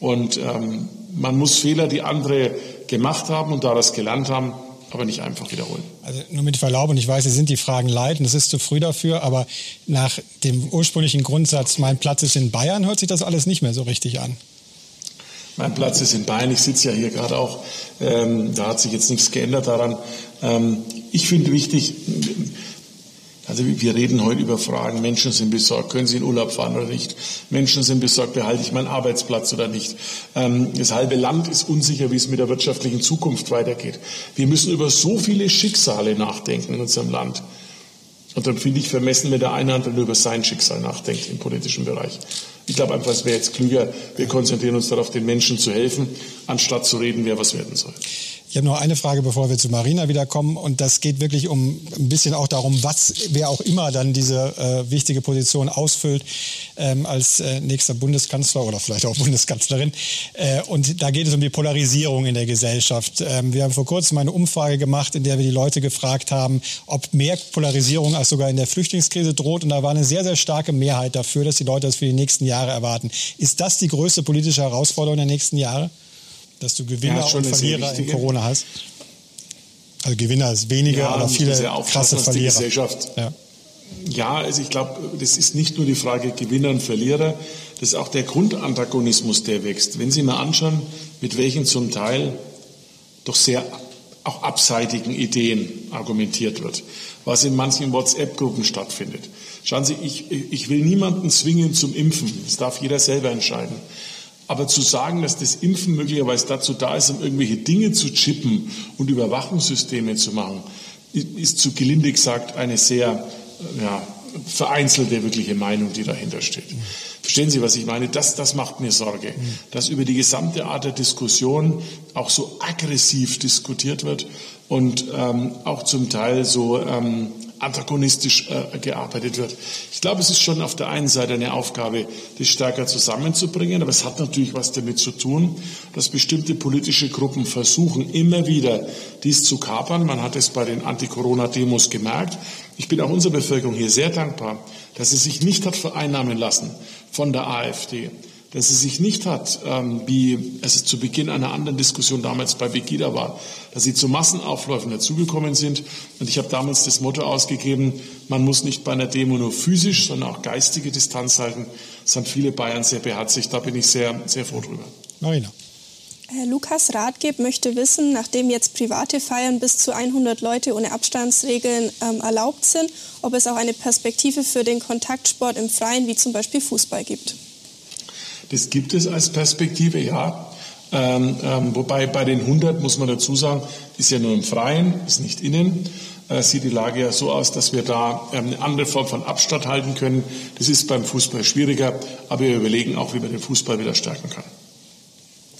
C: Und ähm, man muss Fehler, die andere gemacht haben und daraus gelernt haben, aber nicht einfach wiederholen.
A: Also nur mit Verlaub, und ich weiß, Sie sind die Fragen leid und es ist zu früh dafür, aber nach dem ursprünglichen Grundsatz, mein Platz ist in Bayern, hört sich das alles nicht mehr so richtig an.
C: Mein Platz ist in Bayern. Ich sitze ja hier gerade auch. Ähm, da hat sich jetzt nichts geändert daran. Ähm, ich finde wichtig, also wir reden heute über Fragen, Menschen sind besorgt, können sie in Urlaub fahren oder nicht? Menschen sind besorgt, behalte ich meinen Arbeitsplatz oder nicht? Ähm, das halbe Land ist unsicher, wie es mit der wirtschaftlichen Zukunft weitergeht. Wir müssen über so viele Schicksale nachdenken in unserem Land. Und dann finde ich vermessen, wenn der eine andere nur über sein Schicksal nachdenkt im politischen Bereich. Ich glaube einfach, es wäre jetzt klüger, wir konzentrieren uns darauf, den Menschen zu helfen, anstatt zu reden, wer was werden soll.
A: Ich habe noch eine Frage, bevor wir zu Marina wiederkommen. Und das geht wirklich um ein bisschen auch darum, was wer auch immer dann diese äh, wichtige Position ausfüllt ähm, als äh, nächster Bundeskanzler oder vielleicht auch (laughs) Bundeskanzlerin. Äh, und da geht es um die Polarisierung in der Gesellschaft. Ähm, wir haben vor kurzem eine Umfrage gemacht, in der wir die Leute gefragt haben, ob mehr Polarisierung als sogar in der Flüchtlingskrise droht. Und da war eine sehr, sehr starke Mehrheit dafür, dass die Leute das für die nächsten Jahre erwarten. Ist das die größte politische Herausforderung der nächsten Jahre? Dass du Gewinner ja, und Verlierer in Corona hast? Also Gewinner ist weniger, ja, aber viele krasse Verlierer.
C: Gesellschaft. Ja. ja, also ich glaube, das ist nicht nur die Frage Gewinner und Verlierer, das ist auch der Grundantagonismus, der wächst. Wenn Sie mal anschauen, mit welchen zum Teil doch sehr auch abseitigen Ideen argumentiert wird, was in manchen WhatsApp-Gruppen stattfindet. Schauen Sie, ich, ich will niemanden zwingen zum Impfen. Das darf jeder selber entscheiden. Aber zu sagen, dass das Impfen möglicherweise dazu da ist, um irgendwelche Dinge zu chippen und Überwachungssysteme zu machen, ist zu gelinde gesagt eine sehr ja, vereinzelte wirkliche Meinung, die dahinter steht. Verstehen Sie, was ich meine? Das, das macht mir Sorge, dass über die gesamte Art der Diskussion auch so aggressiv diskutiert wird und ähm, auch zum Teil so ähm, antagonistisch äh, gearbeitet wird. Ich glaube, es ist schon auf der einen Seite eine Aufgabe, das stärker zusammenzubringen, aber es hat natürlich was damit zu tun, dass bestimmte politische Gruppen versuchen, immer wieder dies zu kapern. Man hat es bei den Anti-Corona-Demos gemerkt. Ich bin auch unserer Bevölkerung hier sehr dankbar, dass sie sich nicht hat vereinnahmen lassen von der AfD dass sie sich nicht hat, ähm, wie es zu Beginn einer anderen Diskussion damals bei Begida war, dass sie zu Massenaufläufen dazugekommen sind. Und ich habe damals das Motto ausgegeben, man muss nicht bei einer Demo nur physisch, sondern auch geistige Distanz halten. Das haben viele Bayern sehr beherzigt. Da bin ich sehr, sehr froh drüber.
A: Marina.
B: Herr Lukas Ratgeb möchte wissen, nachdem jetzt private Feiern bis zu 100 Leute ohne Abstandsregeln ähm, erlaubt sind, ob es auch eine Perspektive für den Kontaktsport im Freien, wie zum Beispiel Fußball, gibt.
C: Das gibt es als Perspektive, ja. Ähm, ähm, wobei bei den 100 muss man dazu sagen, ist ja nur im Freien, ist nicht innen. Äh, sieht die Lage ja so aus, dass wir da ähm, eine andere Form von Abstand halten können. Das ist beim Fußball schwieriger, aber wir überlegen auch, wie man den Fußball wieder stärken kann.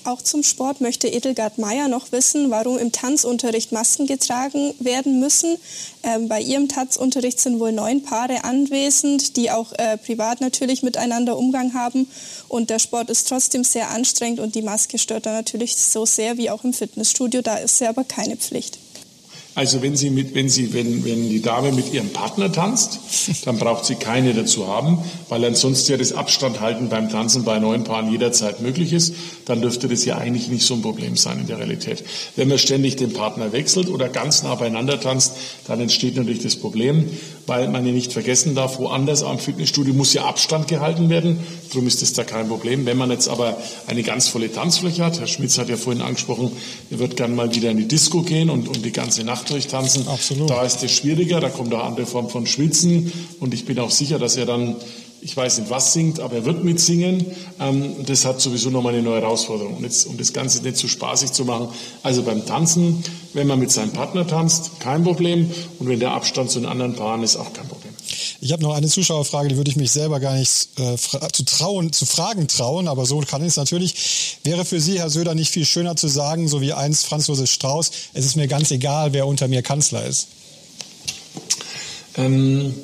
B: Auch zum Sport möchte Edelgard Meyer noch wissen, warum im Tanzunterricht Masken getragen werden müssen. Ähm, bei ihrem Tanzunterricht sind wohl neun Paare anwesend, die auch äh, privat natürlich miteinander Umgang haben. Und der Sport ist trotzdem sehr anstrengend und die Maske stört da natürlich so sehr wie auch im Fitnessstudio. Da ist sie aber keine Pflicht.
C: Also wenn sie mit, wenn sie, wenn, wenn die Dame mit ihrem Partner tanzt, dann braucht sie keine dazu haben, weil ansonsten ja das Abstand halten beim Tanzen bei neuen Paaren jederzeit möglich ist. Dann dürfte das ja eigentlich nicht so ein Problem sein in der Realität. Wenn man ständig den Partner wechselt oder ganz nah beieinander tanzt, dann entsteht natürlich das Problem, weil man ja nicht vergessen darf, woanders am Fitnessstudio muss ja Abstand gehalten werden. Darum ist das da kein Problem. Wenn man jetzt aber eine ganz volle Tanzfläche hat, Herr Schmitz hat ja vorhin angesprochen, er wird gern mal wieder in die Disco gehen und, und die ganze Nacht durchtanzen. Absolut. Da ist es schwieriger, da kommt auch andere Form von Schwitzen und ich bin auch sicher, dass er dann ich weiß nicht, was singt, aber er wird mitsingen. Ähm, das hat sowieso nochmal eine neue Herausforderung. Und jetzt, um das Ganze nicht zu spaßig zu machen, also beim Tanzen, wenn man mit seinem Partner tanzt, kein Problem. Und wenn der Abstand zu den anderen Paaren ist, auch kein Problem.
A: Ich habe noch eine Zuschauerfrage, die würde ich mich selber gar nicht äh, zu trauen, zu fragen trauen, aber so kann ich es natürlich. Wäre für Sie, Herr Söder, nicht viel schöner zu sagen, so wie einst Franz Josef Strauß, es ist mir ganz egal, wer unter mir Kanzler ist?
C: Ähm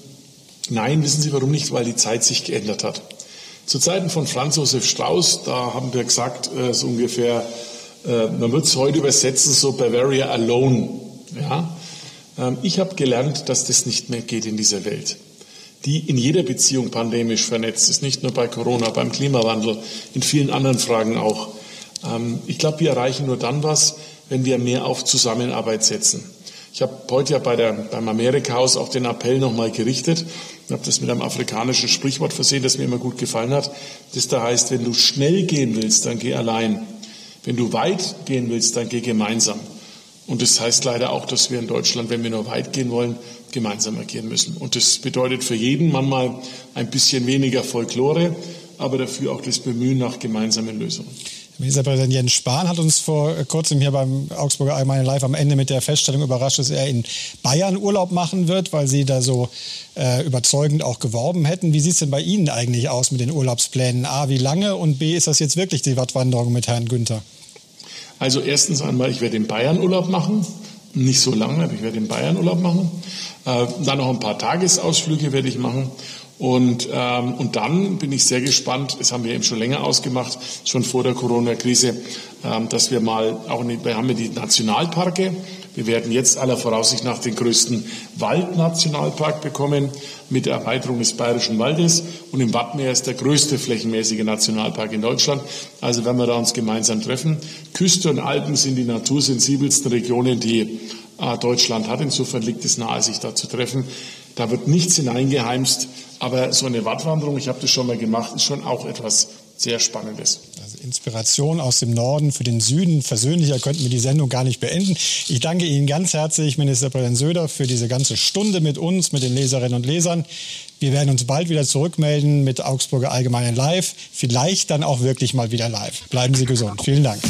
C: Nein, wissen Sie warum nicht? Weil die Zeit sich geändert hat. Zu Zeiten von Franz Josef Strauß, da haben wir gesagt, äh, so ungefähr, äh, man wird es heute übersetzen, so Bavaria alone. Ja? Ähm, ich habe gelernt, dass das nicht mehr geht in dieser Welt, die in jeder Beziehung pandemisch vernetzt ist, nicht nur bei Corona, beim Klimawandel, in vielen anderen Fragen auch. Ähm, ich glaube, wir erreichen nur dann was, wenn wir mehr auf Zusammenarbeit setzen. Ich habe heute ja bei der, beim Amerika-Haus auch den Appell nochmal gerichtet. Ich habe das mit einem afrikanischen Sprichwort versehen, das mir immer gut gefallen hat. Das da heißt, wenn du schnell gehen willst, dann geh allein. Wenn du weit gehen willst, dann geh gemeinsam. Und das heißt leider auch, dass wir in Deutschland, wenn wir nur weit gehen wollen, gemeinsam agieren müssen. Und das bedeutet für jeden manchmal ein bisschen weniger Folklore, aber dafür auch das Bemühen nach gemeinsamen Lösungen.
A: Ministerpräsident Jens Spahn hat uns vor kurzem hier beim Augsburger Allgemeinen Live am Ende mit der Feststellung überrascht, dass er in Bayern Urlaub machen wird, weil Sie da so äh, überzeugend auch geworben hätten. Wie sieht es denn bei Ihnen eigentlich aus mit den Urlaubsplänen? A, wie lange und B, ist das jetzt wirklich die Wattwanderung mit Herrn Günther?
C: Also erstens einmal, ich werde in Bayern Urlaub machen. Nicht so lange, aber ich werde in Bayern Urlaub machen. Äh, dann noch ein paar Tagesausflüge werde ich machen. Und, ähm, und dann bin ich sehr gespannt, das haben wir eben schon länger ausgemacht, schon vor der Corona-Krise, ähm, dass wir mal auch, nicht, wir haben ja die Nationalparke, wir werden jetzt aller Voraussicht nach den größten Waldnationalpark bekommen mit der Erweiterung des Bayerischen Waldes. Und im Wattmeer ist der größte flächenmäßige Nationalpark in Deutschland. Also werden wir da uns gemeinsam treffen. Küste und Alpen sind die natursensibelsten Regionen, die äh, Deutschland hat. Insofern liegt es nahe, sich da zu treffen. Da wird nichts hineingeheimst. Aber so eine Wattwanderung, ich habe das schon mal gemacht, ist schon auch etwas sehr Spannendes.
A: Also Inspiration aus dem Norden für den Süden. Versöhnlicher könnten wir die Sendung gar nicht beenden. Ich danke Ihnen ganz herzlich, Ministerpräsident Söder, für diese ganze Stunde mit uns, mit den Leserinnen und Lesern. Wir werden uns bald wieder zurückmelden mit Augsburger Allgemeinen Live. Vielleicht dann auch wirklich mal wieder live. Bleiben Sie gesund. Vielen Dank.